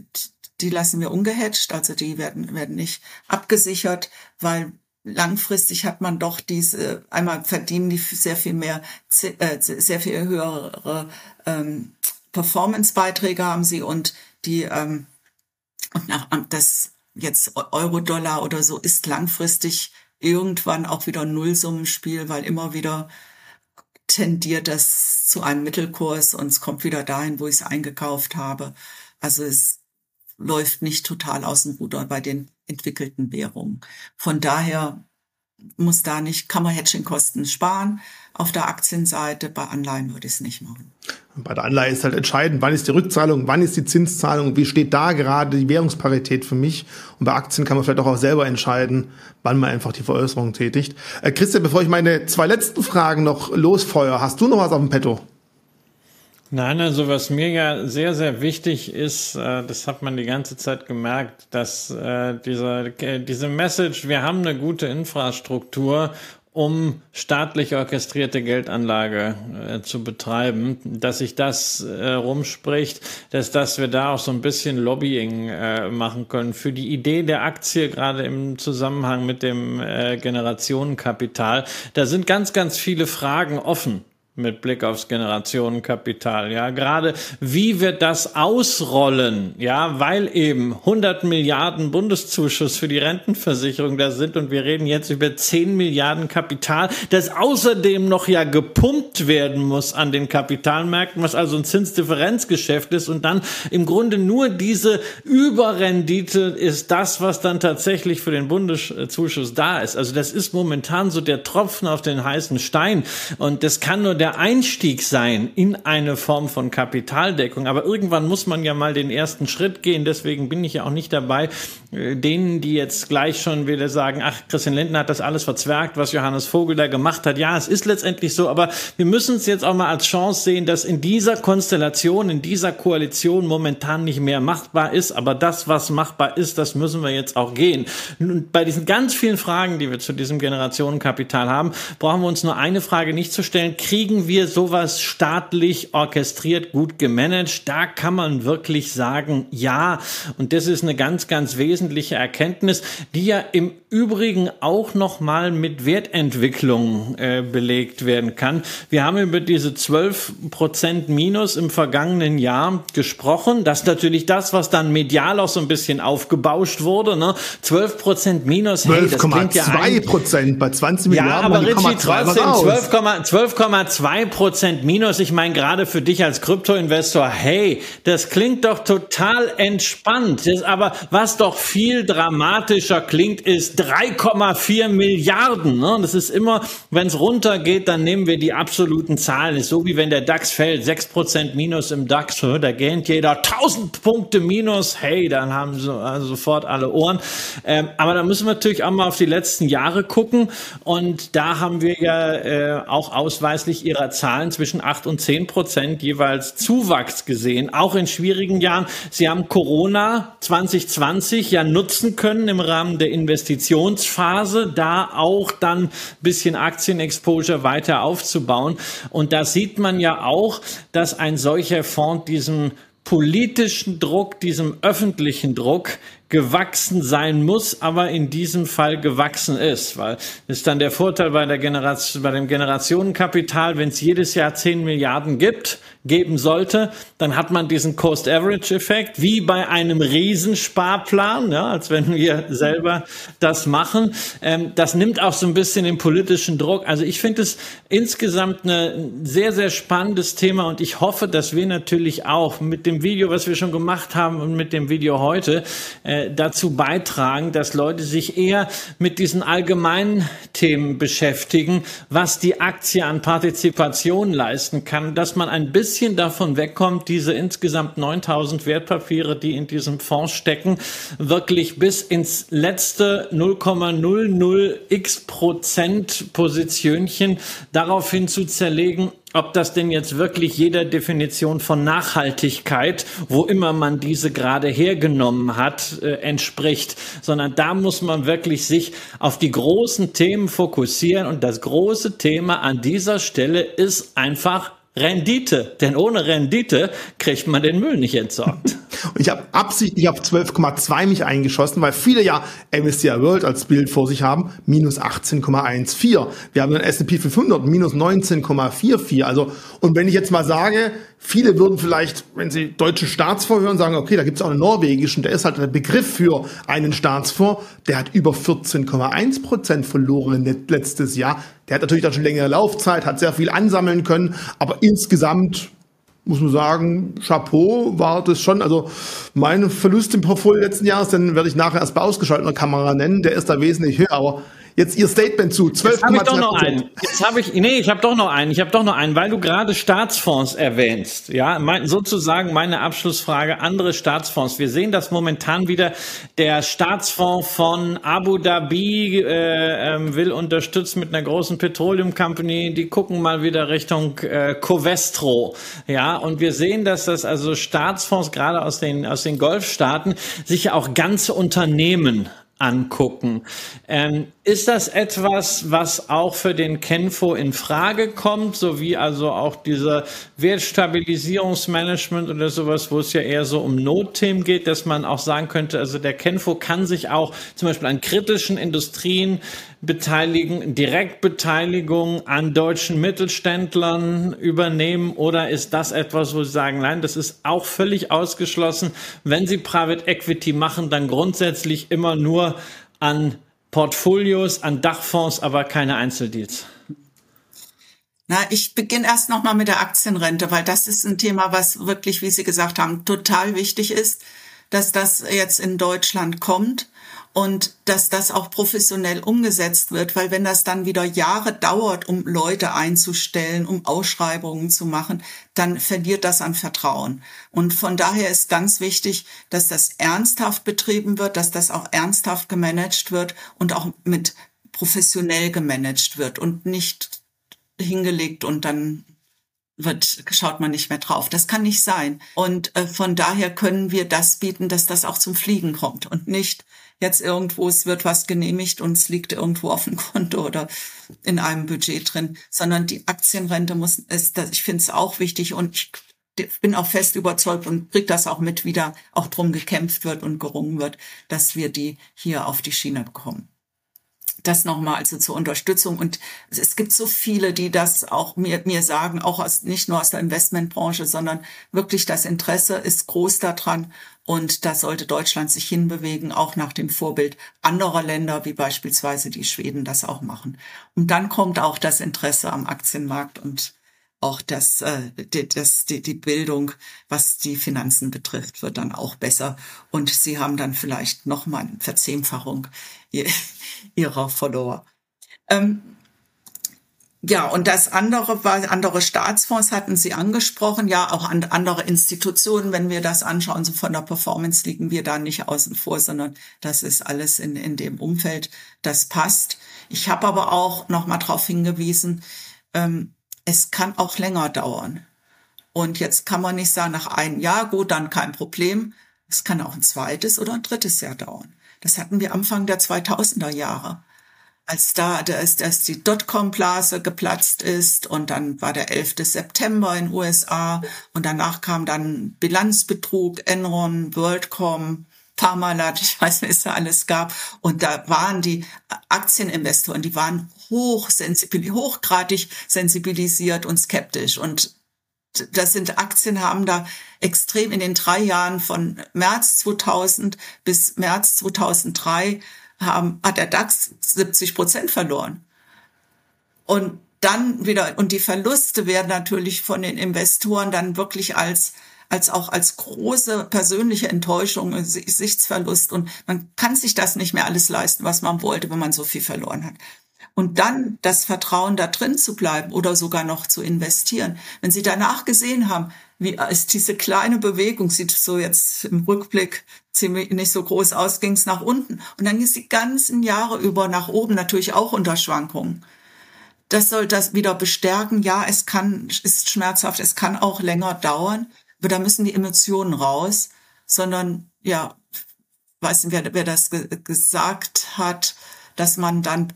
die lassen wir ungehatcht, also die werden, werden nicht abgesichert, weil langfristig hat man doch diese, einmal verdienen die sehr viel mehr, äh, sehr viel höhere ähm, Performance-Beiträge haben sie und die, ähm, und nach, das jetzt Euro-Dollar oder so ist langfristig irgendwann auch wieder Nullsummenspiel, weil immer wieder tendiert das zu einem Mittelkurs und es kommt wieder dahin, wo ich es eingekauft habe. Also es läuft nicht total aus dem Ruder bei den entwickelten Währungen. Von daher muss da nicht, kann man Hedging-Kosten sparen. Auf der Aktienseite, bei Anleihen würde ich es nicht machen. Bei der Anleihe ist halt entscheidend, wann ist die Rückzahlung, wann ist die Zinszahlung, wie steht da gerade die Währungsparität für mich. Und bei Aktien kann man vielleicht auch selber entscheiden, wann man einfach die Veräußerung tätigt. Äh, Christian, bevor ich meine zwei letzten Fragen noch losfeuer, hast du noch was auf dem Petto? Nein, also was mir ja sehr, sehr wichtig ist, äh, das hat man die ganze Zeit gemerkt, dass äh, diese, äh, diese Message, wir haben eine gute Infrastruktur, um staatlich orchestrierte Geldanlage zu betreiben, dass sich das äh, rumspricht, dass, dass wir da auch so ein bisschen Lobbying äh, machen können für die Idee der Aktie, gerade im Zusammenhang mit dem Generationenkapital. Da sind ganz, ganz viele Fragen offen mit Blick aufs Generationenkapital. Ja, gerade wie wird das ausrollen? Ja, weil eben 100 Milliarden Bundeszuschuss für die Rentenversicherung da sind und wir reden jetzt über 10 Milliarden Kapital, das außerdem noch ja gepumpt werden muss an den Kapitalmärkten, was also ein Zinsdifferenzgeschäft ist und dann im Grunde nur diese Überrendite ist das, was dann tatsächlich für den Bundeszuschuss da ist. Also das ist momentan so der Tropfen auf den heißen Stein und das kann nur der Einstieg sein in eine Form von Kapitaldeckung. Aber irgendwann muss man ja mal den ersten Schritt gehen. Deswegen bin ich ja auch nicht dabei, äh, denen, die jetzt gleich schon wieder sagen, ach, Christian Lindner hat das alles verzwergt, was Johannes Vogel da gemacht hat. Ja, es ist letztendlich so, aber wir müssen es jetzt auch mal als Chance sehen, dass in dieser Konstellation, in dieser Koalition momentan nicht mehr machbar ist. Aber das, was machbar ist, das müssen wir jetzt auch gehen. Und bei diesen ganz vielen Fragen, die wir zu diesem Generationenkapital haben, brauchen wir uns nur eine Frage nicht zu stellen. Kriegen kriegen wir sowas staatlich orchestriert gut gemanagt? Da kann man wirklich sagen, ja. Und das ist eine ganz, ganz wesentliche Erkenntnis, die ja im Übrigen auch noch mal mit Wertentwicklung äh, belegt werden kann. Wir haben über diese 12 Prozent Minus im vergangenen Jahr gesprochen. Das ist natürlich das, was dann medial auch so ein bisschen aufgebauscht wurde. Ne? 12 Prozent Minus, 12,2 hey, Prozent bei 20 Milliarden. Ja, aber Richie, trotzdem 12,2 12, 2% Minus. Ich meine, gerade für dich als Kryptoinvestor, hey, das klingt doch total entspannt. Das, aber was doch viel dramatischer klingt, ist 3,4 Milliarden. Ne? Das ist immer, wenn es runtergeht, dann nehmen wir die absoluten Zahlen. Ist so wie wenn der DAX fällt, 6% Minus im DAX, da gähnt jeder 1000 Punkte Minus. Hey, dann haben sie also sofort alle Ohren. Ähm, aber da müssen wir natürlich auch mal auf die letzten Jahre gucken. Und da haben wir ja äh, auch ausweislich ihrer Zahlen zwischen 8 und 10 Prozent jeweils Zuwachs gesehen, auch in schwierigen Jahren. Sie haben Corona 2020 ja nutzen können im Rahmen der Investitionsphase, da auch dann bisschen Aktienexposure weiter aufzubauen. Und da sieht man ja auch, dass ein solcher Fonds diesem politischen Druck, diesem öffentlichen Druck gewachsen sein muss, aber in diesem Fall gewachsen ist, weil ist dann der Vorteil bei der Generation, bei dem Generationenkapital, wenn es jedes Jahr 10 Milliarden gibt, geben sollte, dann hat man diesen Cost-Average-Effekt, wie bei einem Riesensparplan, ja, als wenn wir selber das machen. Ähm, das nimmt auch so ein bisschen den politischen Druck. Also ich finde es insgesamt ein sehr, sehr spannendes Thema und ich hoffe, dass wir natürlich auch mit dem Video, was wir schon gemacht haben und mit dem Video heute, äh, dazu beitragen, dass Leute sich eher mit diesen allgemeinen Themen beschäftigen, was die Aktie an Partizipation leisten kann, dass man ein bisschen bisschen davon wegkommt, diese insgesamt 9000 Wertpapiere, die in diesem Fonds stecken, wirklich bis ins letzte 0,00x Prozent Positionchen daraufhin zu zerlegen, ob das denn jetzt wirklich jeder Definition von Nachhaltigkeit, wo immer man diese gerade hergenommen hat, äh, entspricht, sondern da muss man wirklich sich auf die großen Themen fokussieren. Und das große Thema an dieser Stelle ist einfach Rendite. Denn ohne Rendite kriegt man den Müll nicht entsorgt. Und ich habe absichtlich auf 12,2 mich eingeschossen, weil viele ja MSCI World als Bild vor sich haben, minus 18,14. Wir haben den S&P 500 minus 19,44. Also, und wenn ich jetzt mal sage, viele würden vielleicht, wenn sie deutsche Staatsfonds hören, sagen, okay, da gibt es auch einen norwegischen, der ist halt der Begriff für einen Staatsfonds, der hat über 14,1 Prozent verloren letztes Jahr. Der hat natürlich dann schon längere Laufzeit, hat sehr viel ansammeln können, aber insgesamt muss man sagen, Chapeau war das schon. Also mein Verlust im Portfolio letzten Jahres, den werde ich nachher erst bei ausgeschalteter Kamera nennen, der ist da wesentlich höher. Aber Jetzt Ihr Statement zu 12,2 Jetzt habe ich doch noch einen. Jetzt habe ich, nee, ich habe doch noch einen. Ich habe doch noch einen, weil du gerade Staatsfonds erwähnst. Ja, mein, sozusagen meine Abschlussfrage, andere Staatsfonds. Wir sehen das momentan wieder. Der Staatsfonds von Abu Dhabi äh, ähm, will unterstützen mit einer großen Petroleum Company. Die gucken mal wieder Richtung äh, Covestro. Ja, und wir sehen, dass das also Staatsfonds gerade aus den, aus den Golfstaaten sich auch ganze Unternehmen angucken. Ähm, ist das etwas, was auch für den Kenfo in Frage kommt, sowie also auch diese Wertstabilisierungsmanagement oder sowas, wo es ja eher so um Notthemen geht, dass man auch sagen könnte, also der Kenfo kann sich auch zum Beispiel an kritischen Industrien beteiligen, Direktbeteiligung an deutschen Mittelständlern übernehmen oder ist das etwas, wo Sie sagen, nein, das ist auch völlig ausgeschlossen. Wenn Sie Private Equity machen, dann grundsätzlich immer nur an Portfolios, an Dachfonds, aber keine Einzeldeals. Na, ich beginne erst nochmal mit der Aktienrente, weil das ist ein Thema, was wirklich, wie Sie gesagt haben, total wichtig ist, dass das jetzt in Deutschland kommt und dass das auch professionell umgesetzt wird, weil wenn das dann wieder Jahre dauert, um Leute einzustellen, um Ausschreibungen zu machen, dann verliert das an Vertrauen. Und von daher ist ganz wichtig, dass das ernsthaft betrieben wird, dass das auch ernsthaft gemanagt wird und auch mit professionell gemanagt wird und nicht hingelegt und dann wird, schaut man nicht mehr drauf. Das kann nicht sein. Und äh, von daher können wir das bieten, dass das auch zum Fliegen kommt und nicht jetzt irgendwo, es wird was genehmigt und es liegt irgendwo auf dem Konto oder in einem Budget drin, sondern die Aktienrente muss, ist, ich finde es auch wichtig und ich bin auch fest überzeugt und kriege das auch mit, wie da auch drum gekämpft wird und gerungen wird, dass wir die hier auf die Schiene bekommen das nochmal also zur Unterstützung. Und es gibt so viele, die das auch mir, mir sagen, auch aus, nicht nur aus der Investmentbranche, sondern wirklich das Interesse ist groß daran. Und da sollte Deutschland sich hinbewegen, auch nach dem Vorbild anderer Länder, wie beispielsweise die Schweden das auch machen. Und dann kommt auch das Interesse am Aktienmarkt und auch das, äh, die, das, die, die Bildung, was die Finanzen betrifft, wird dann auch besser. Und sie haben dann vielleicht nochmal eine Verzehnfachung ihrer Follower. Ähm, ja, und das andere war, andere Staatsfonds hatten Sie angesprochen, ja, auch an andere Institutionen, wenn wir das anschauen, so von der Performance liegen wir da nicht außen vor, sondern das ist alles in, in dem Umfeld, das passt. Ich habe aber auch nochmal darauf hingewiesen, ähm, es kann auch länger dauern. Und jetzt kann man nicht sagen, nach einem Jahr, gut, dann kein Problem. Es kann auch ein zweites oder ein drittes Jahr dauern. Das hatten wir Anfang der 2000er Jahre. Als da, als, als die Dotcom-Blase geplatzt ist und dann war der 11. September in USA und danach kam dann Bilanzbetrug, Enron, WorldCom, Parmalat, ich weiß nicht, was es da alles gab. Und da waren die Aktieninvestoren, die waren hoch hochgradig sensibilisiert und skeptisch. Und das sind Aktien haben da extrem in den drei Jahren von März 2000 bis März 2003 haben, hat der DAX 70 Prozent verloren. Und dann wieder, und die Verluste werden natürlich von den Investoren dann wirklich als als auch als große persönliche Enttäuschung, Gesichtsverlust. Und man kann sich das nicht mehr alles leisten, was man wollte, wenn man so viel verloren hat. Und dann das Vertrauen da drin zu bleiben oder sogar noch zu investieren. Wenn Sie danach gesehen haben, wie ist diese kleine Bewegung, sieht so jetzt im Rückblick ziemlich nicht so groß aus, ging es nach unten. Und dann ging es die ganzen Jahre über nach oben, natürlich auch unter Schwankungen. Das soll das wieder bestärken. Ja, es kann, ist schmerzhaft, es kann auch länger dauern. Aber da müssen die Emotionen raus, sondern ja, weiß nicht, wer, wer das ge gesagt hat, dass man dann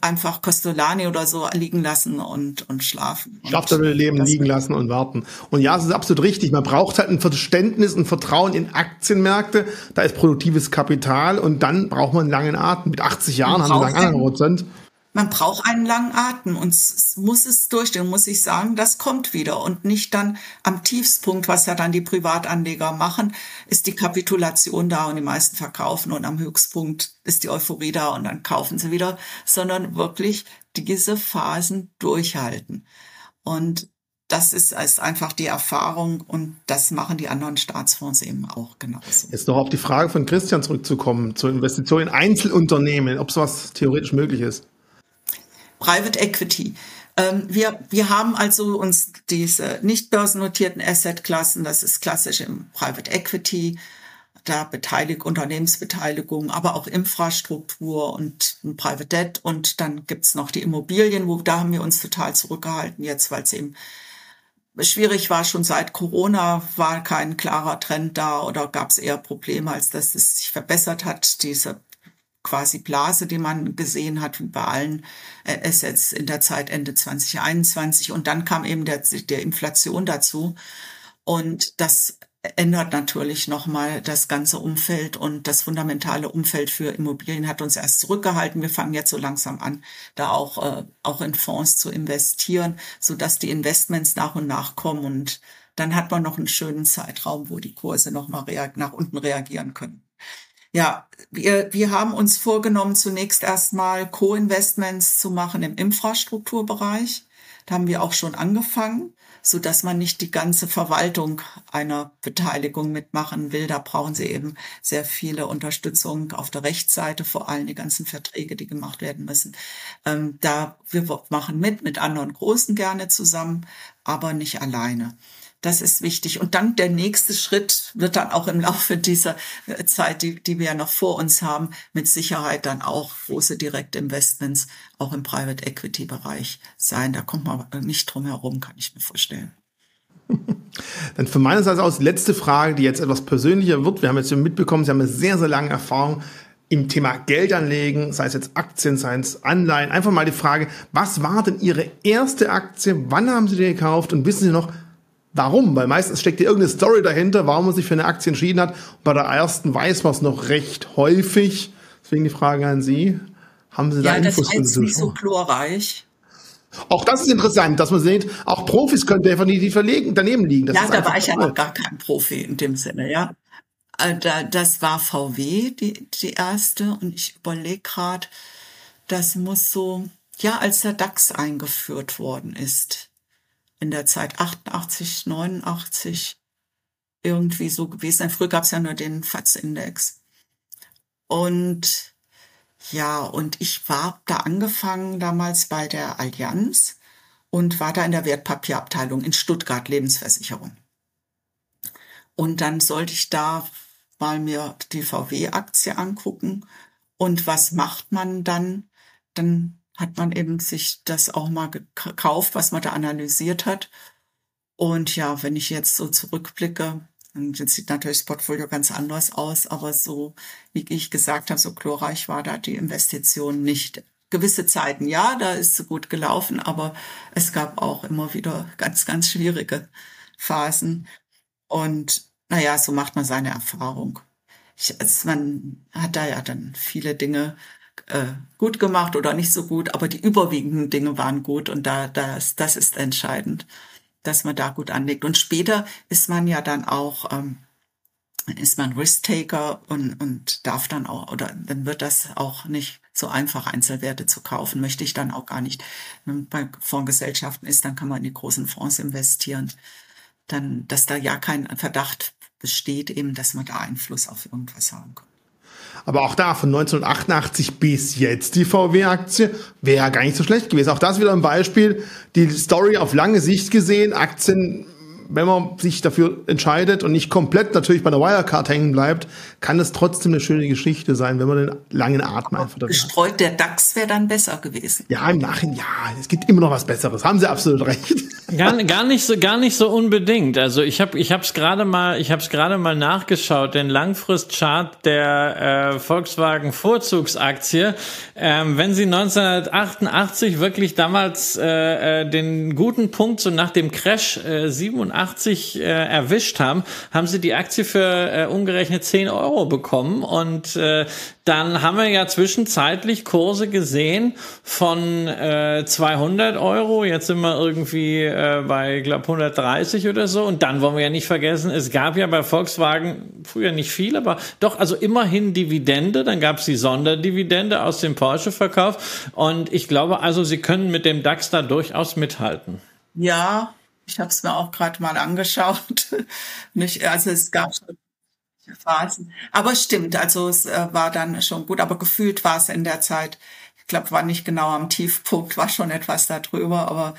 einfach Costolani oder so liegen lassen und, und schlafen. Schlaftabelle leben, liegen lassen und warten. Und ja, es ist absolut richtig. Man braucht halt ein Verständnis, ein Vertrauen in Aktienmärkte. Da ist produktives Kapital und dann braucht man einen langen Atem. Mit 80 Jahren haben wir einen anderen Horizont man braucht einen langen Atem und muss es durchstehen, muss ich sagen, das kommt wieder und nicht dann am Tiefspunkt, was ja dann die Privatanleger machen, ist die Kapitulation da und die meisten verkaufen und am Höchstpunkt ist die Euphorie da und dann kaufen sie wieder, sondern wirklich diese Phasen durchhalten. Und das ist, ist einfach die Erfahrung und das machen die anderen Staatsfonds eben auch genauso. Jetzt noch auf die Frage von Christian zurückzukommen, zur Investition in Einzelunternehmen, ob sowas theoretisch möglich ist. Private Equity. Ähm, wir, wir haben also uns diese nicht börsennotierten Assetklassen, das ist klassisch im Private Equity, da Beteilig Unternehmensbeteiligung, aber auch Infrastruktur und Private Debt und dann gibt's noch die Immobilien, wo da haben wir uns total zurückgehalten jetzt, weil es eben schwierig war. Schon seit Corona war kein klarer Trend da oder gab es eher Probleme, als dass es sich verbessert hat. Diese quasi Blase, die man gesehen hat, wie bei allen äh, Assets in der Zeit Ende 2021. Und dann kam eben der, der Inflation dazu. Und das ändert natürlich nochmal das ganze Umfeld und das fundamentale Umfeld für Immobilien hat uns erst zurückgehalten. Wir fangen jetzt so langsam an, da auch, äh, auch in Fonds zu investieren, so dass die Investments nach und nach kommen und dann hat man noch einen schönen Zeitraum, wo die Kurse nochmal nach unten reagieren können. Ja, wir, wir haben uns vorgenommen, zunächst erstmal Co-Investments zu machen im Infrastrukturbereich. Da haben wir auch schon angefangen, so dass man nicht die ganze Verwaltung einer Beteiligung mitmachen will. Da brauchen Sie eben sehr viele Unterstützung auf der Rechtsseite, vor allem die ganzen Verträge, die gemacht werden müssen. Ähm, da wir machen mit, mit anderen Großen gerne zusammen, aber nicht alleine. Das ist wichtig. Und dann der nächste Schritt wird dann auch im Laufe dieser äh, Zeit, die, die wir ja noch vor uns haben, mit Sicherheit dann auch große Direktinvestments auch im Private Equity Bereich sein. Da kommt man nicht drum herum, kann ich mir vorstellen. Dann von meiner Seite aus letzte Frage, die jetzt etwas persönlicher wird. Wir haben jetzt mitbekommen, Sie haben eine sehr, sehr lange Erfahrung im Thema Geldanlegen, sei es jetzt Aktien, sei es Anleihen. Einfach mal die Frage, was war denn Ihre erste Aktie? Wann haben Sie die gekauft? Und wissen Sie noch, Warum? Weil meistens steckt ja irgendeine Story dahinter, warum man sich für eine Aktie entschieden hat. Und bei der ersten weiß man es noch recht häufig. Deswegen die Frage an Sie. Haben Sie da ja, Infos? Ja, das ist nicht so chlorreich. Auch das ist interessant, dass man sieht, auch Profis können definitiv verlegen, daneben liegen. Das ja, da war ich ja noch gar kein Profi in dem Sinne, ja. Äh, das war VW, die, die erste. Und ich überlege gerade, das muss so, ja, als der DAX eingeführt worden ist in der Zeit 88, 89 irgendwie so gewesen. Früher gab es ja nur den FATS-Index. Und ja, und ich war da angefangen damals bei der Allianz und war da in der Wertpapierabteilung in Stuttgart Lebensversicherung. Und dann sollte ich da mal mir die VW-Aktie angucken. Und was macht man dann? Dann hat man eben sich das auch mal gekauft, was man da analysiert hat. Und ja, wenn ich jetzt so zurückblicke, dann sieht natürlich das Portfolio ganz anders aus, aber so, wie ich gesagt habe, so glorreich war da die Investition nicht. Gewisse Zeiten, ja, da ist es gut gelaufen, aber es gab auch immer wieder ganz, ganz schwierige Phasen. Und naja, so macht man seine Erfahrung. Ich, also man hat da ja dann viele Dinge äh, gut gemacht oder nicht so gut, aber die überwiegenden Dinge waren gut und da das das ist entscheidend, dass man da gut anlegt. Und später ist man ja dann auch ähm, ist man Risk-Taker und, und darf dann auch, oder dann wird das auch nicht so einfach, Einzelwerte zu kaufen, möchte ich dann auch gar nicht. Wenn bei Fondsgesellschaften ist, dann kann man in die großen Fonds investieren. Dann, dass da ja kein Verdacht besteht, eben, dass man da Einfluss auf irgendwas haben kann. Aber auch da von 1988 bis jetzt die VW-Aktie wäre gar nicht so schlecht gewesen. Auch das wieder ein Beispiel, die Story auf lange Sicht gesehen, Aktien wenn man sich dafür entscheidet und nicht komplett natürlich bei der Wirecard hängen bleibt, kann es trotzdem eine schöne Geschichte sein, wenn man den langen Atem einfach dafür Gestreut hat. der DAX wäre dann besser gewesen. Ja, im Nachhinein, ja, es gibt immer noch was Besseres. Haben Sie absolut recht. Gar, gar nicht so, gar nicht so unbedingt. Also ich habe, ich habe es gerade mal, ich habe es gerade mal nachgeschaut. Den Langfristchart der äh, Volkswagen Vorzugsaktie. Ähm, wenn Sie 1988 wirklich damals äh, äh, den guten Punkt so nach dem Crash äh, 87 85 äh, erwischt haben, haben sie die Aktie für äh, umgerechnet 10 Euro bekommen. Und äh, dann haben wir ja zwischenzeitlich Kurse gesehen von äh, 200 Euro. Jetzt sind wir irgendwie äh, bei, glaube 130 oder so. Und dann wollen wir ja nicht vergessen, es gab ja bei Volkswagen früher nicht viel, aber doch, also immerhin Dividende. Dann gab es die Sonderdividende aus dem Porsche-Verkauf. Und ich glaube also, sie können mit dem DAX da durchaus mithalten. Ja, ich habe es mir auch gerade mal angeschaut. Nicht, also es gab schon Phasen. Aber stimmt, also es äh, war dann schon gut, aber gefühlt war es in der Zeit, ich glaube, war nicht genau am Tiefpunkt, war schon etwas darüber, aber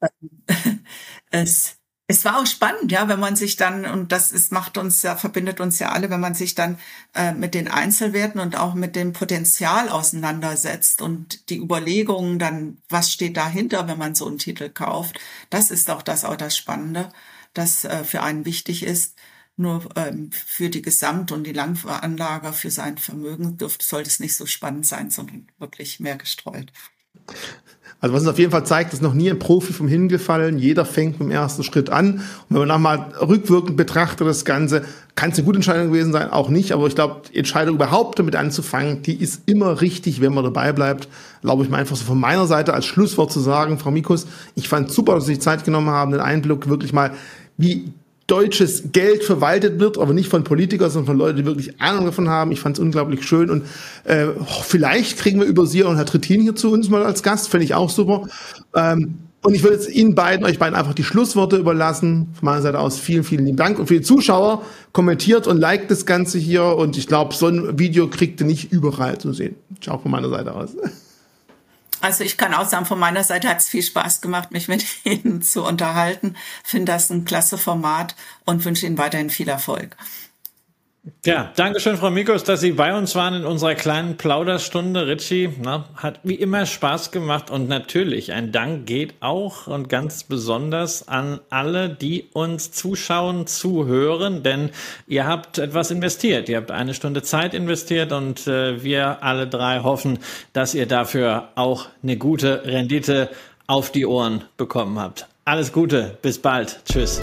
äh, es es war auch spannend, ja, wenn man sich dann, und das ist, macht uns ja, verbindet uns ja alle, wenn man sich dann äh, mit den Einzelwerten und auch mit dem Potenzial auseinandersetzt und die Überlegungen dann, was steht dahinter, wenn man so einen Titel kauft. Das ist auch das auch das Spannende, das äh, für einen wichtig ist. nur ähm, für die Gesamt- und die Langveranlager, für sein Vermögen dürfte, sollte es nicht so spannend sein, sondern wirklich mehr gestreut. Also was uns auf jeden Fall zeigt, ist noch nie ein Profi vom Himmel gefallen. Jeder fängt mit dem ersten Schritt an. Und wenn man nochmal rückwirkend betrachtet das Ganze, kann es eine gute Entscheidung gewesen sein, auch nicht. Aber ich glaube, die Entscheidung überhaupt damit anzufangen, die ist immer richtig, wenn man dabei bleibt. Glaube ich mir einfach so von meiner Seite als Schlusswort zu sagen, Frau Mikus, ich fand super, dass Sie sich Zeit genommen haben, den Einblick wirklich mal, wie deutsches Geld verwaltet wird, aber nicht von Politikern, sondern von Leuten, die wirklich Ahnung davon haben. Ich fand es unglaublich schön und äh, vielleicht kriegen wir über Sie und Herr Trittin hier zu uns mal als Gast, fände ich auch super. Ähm, und ich würde jetzt Ihnen beiden, euch beiden einfach die Schlussworte überlassen. Von meiner Seite aus vielen, vielen lieben Dank. Und für die Zuschauer, kommentiert und liked das Ganze hier. Und ich glaube, so ein Video kriegt ihr nicht überall zu sehen. Ciao von meiner Seite aus. Also ich kann auch sagen, von meiner Seite hat es viel Spaß gemacht, mich mit Ihnen zu unterhalten. Finde das ein klasse Format und wünsche Ihnen weiterhin viel Erfolg. Ja, danke schön, Frau Mikos, dass Sie bei uns waren in unserer kleinen Plauderstunde. Richie, na, hat wie immer Spaß gemacht und natürlich ein Dank geht auch und ganz besonders an alle, die uns zuschauen, zuhören, denn ihr habt etwas investiert. Ihr habt eine Stunde Zeit investiert und äh, wir alle drei hoffen, dass ihr dafür auch eine gute Rendite auf die Ohren bekommen habt. Alles Gute, bis bald. Tschüss.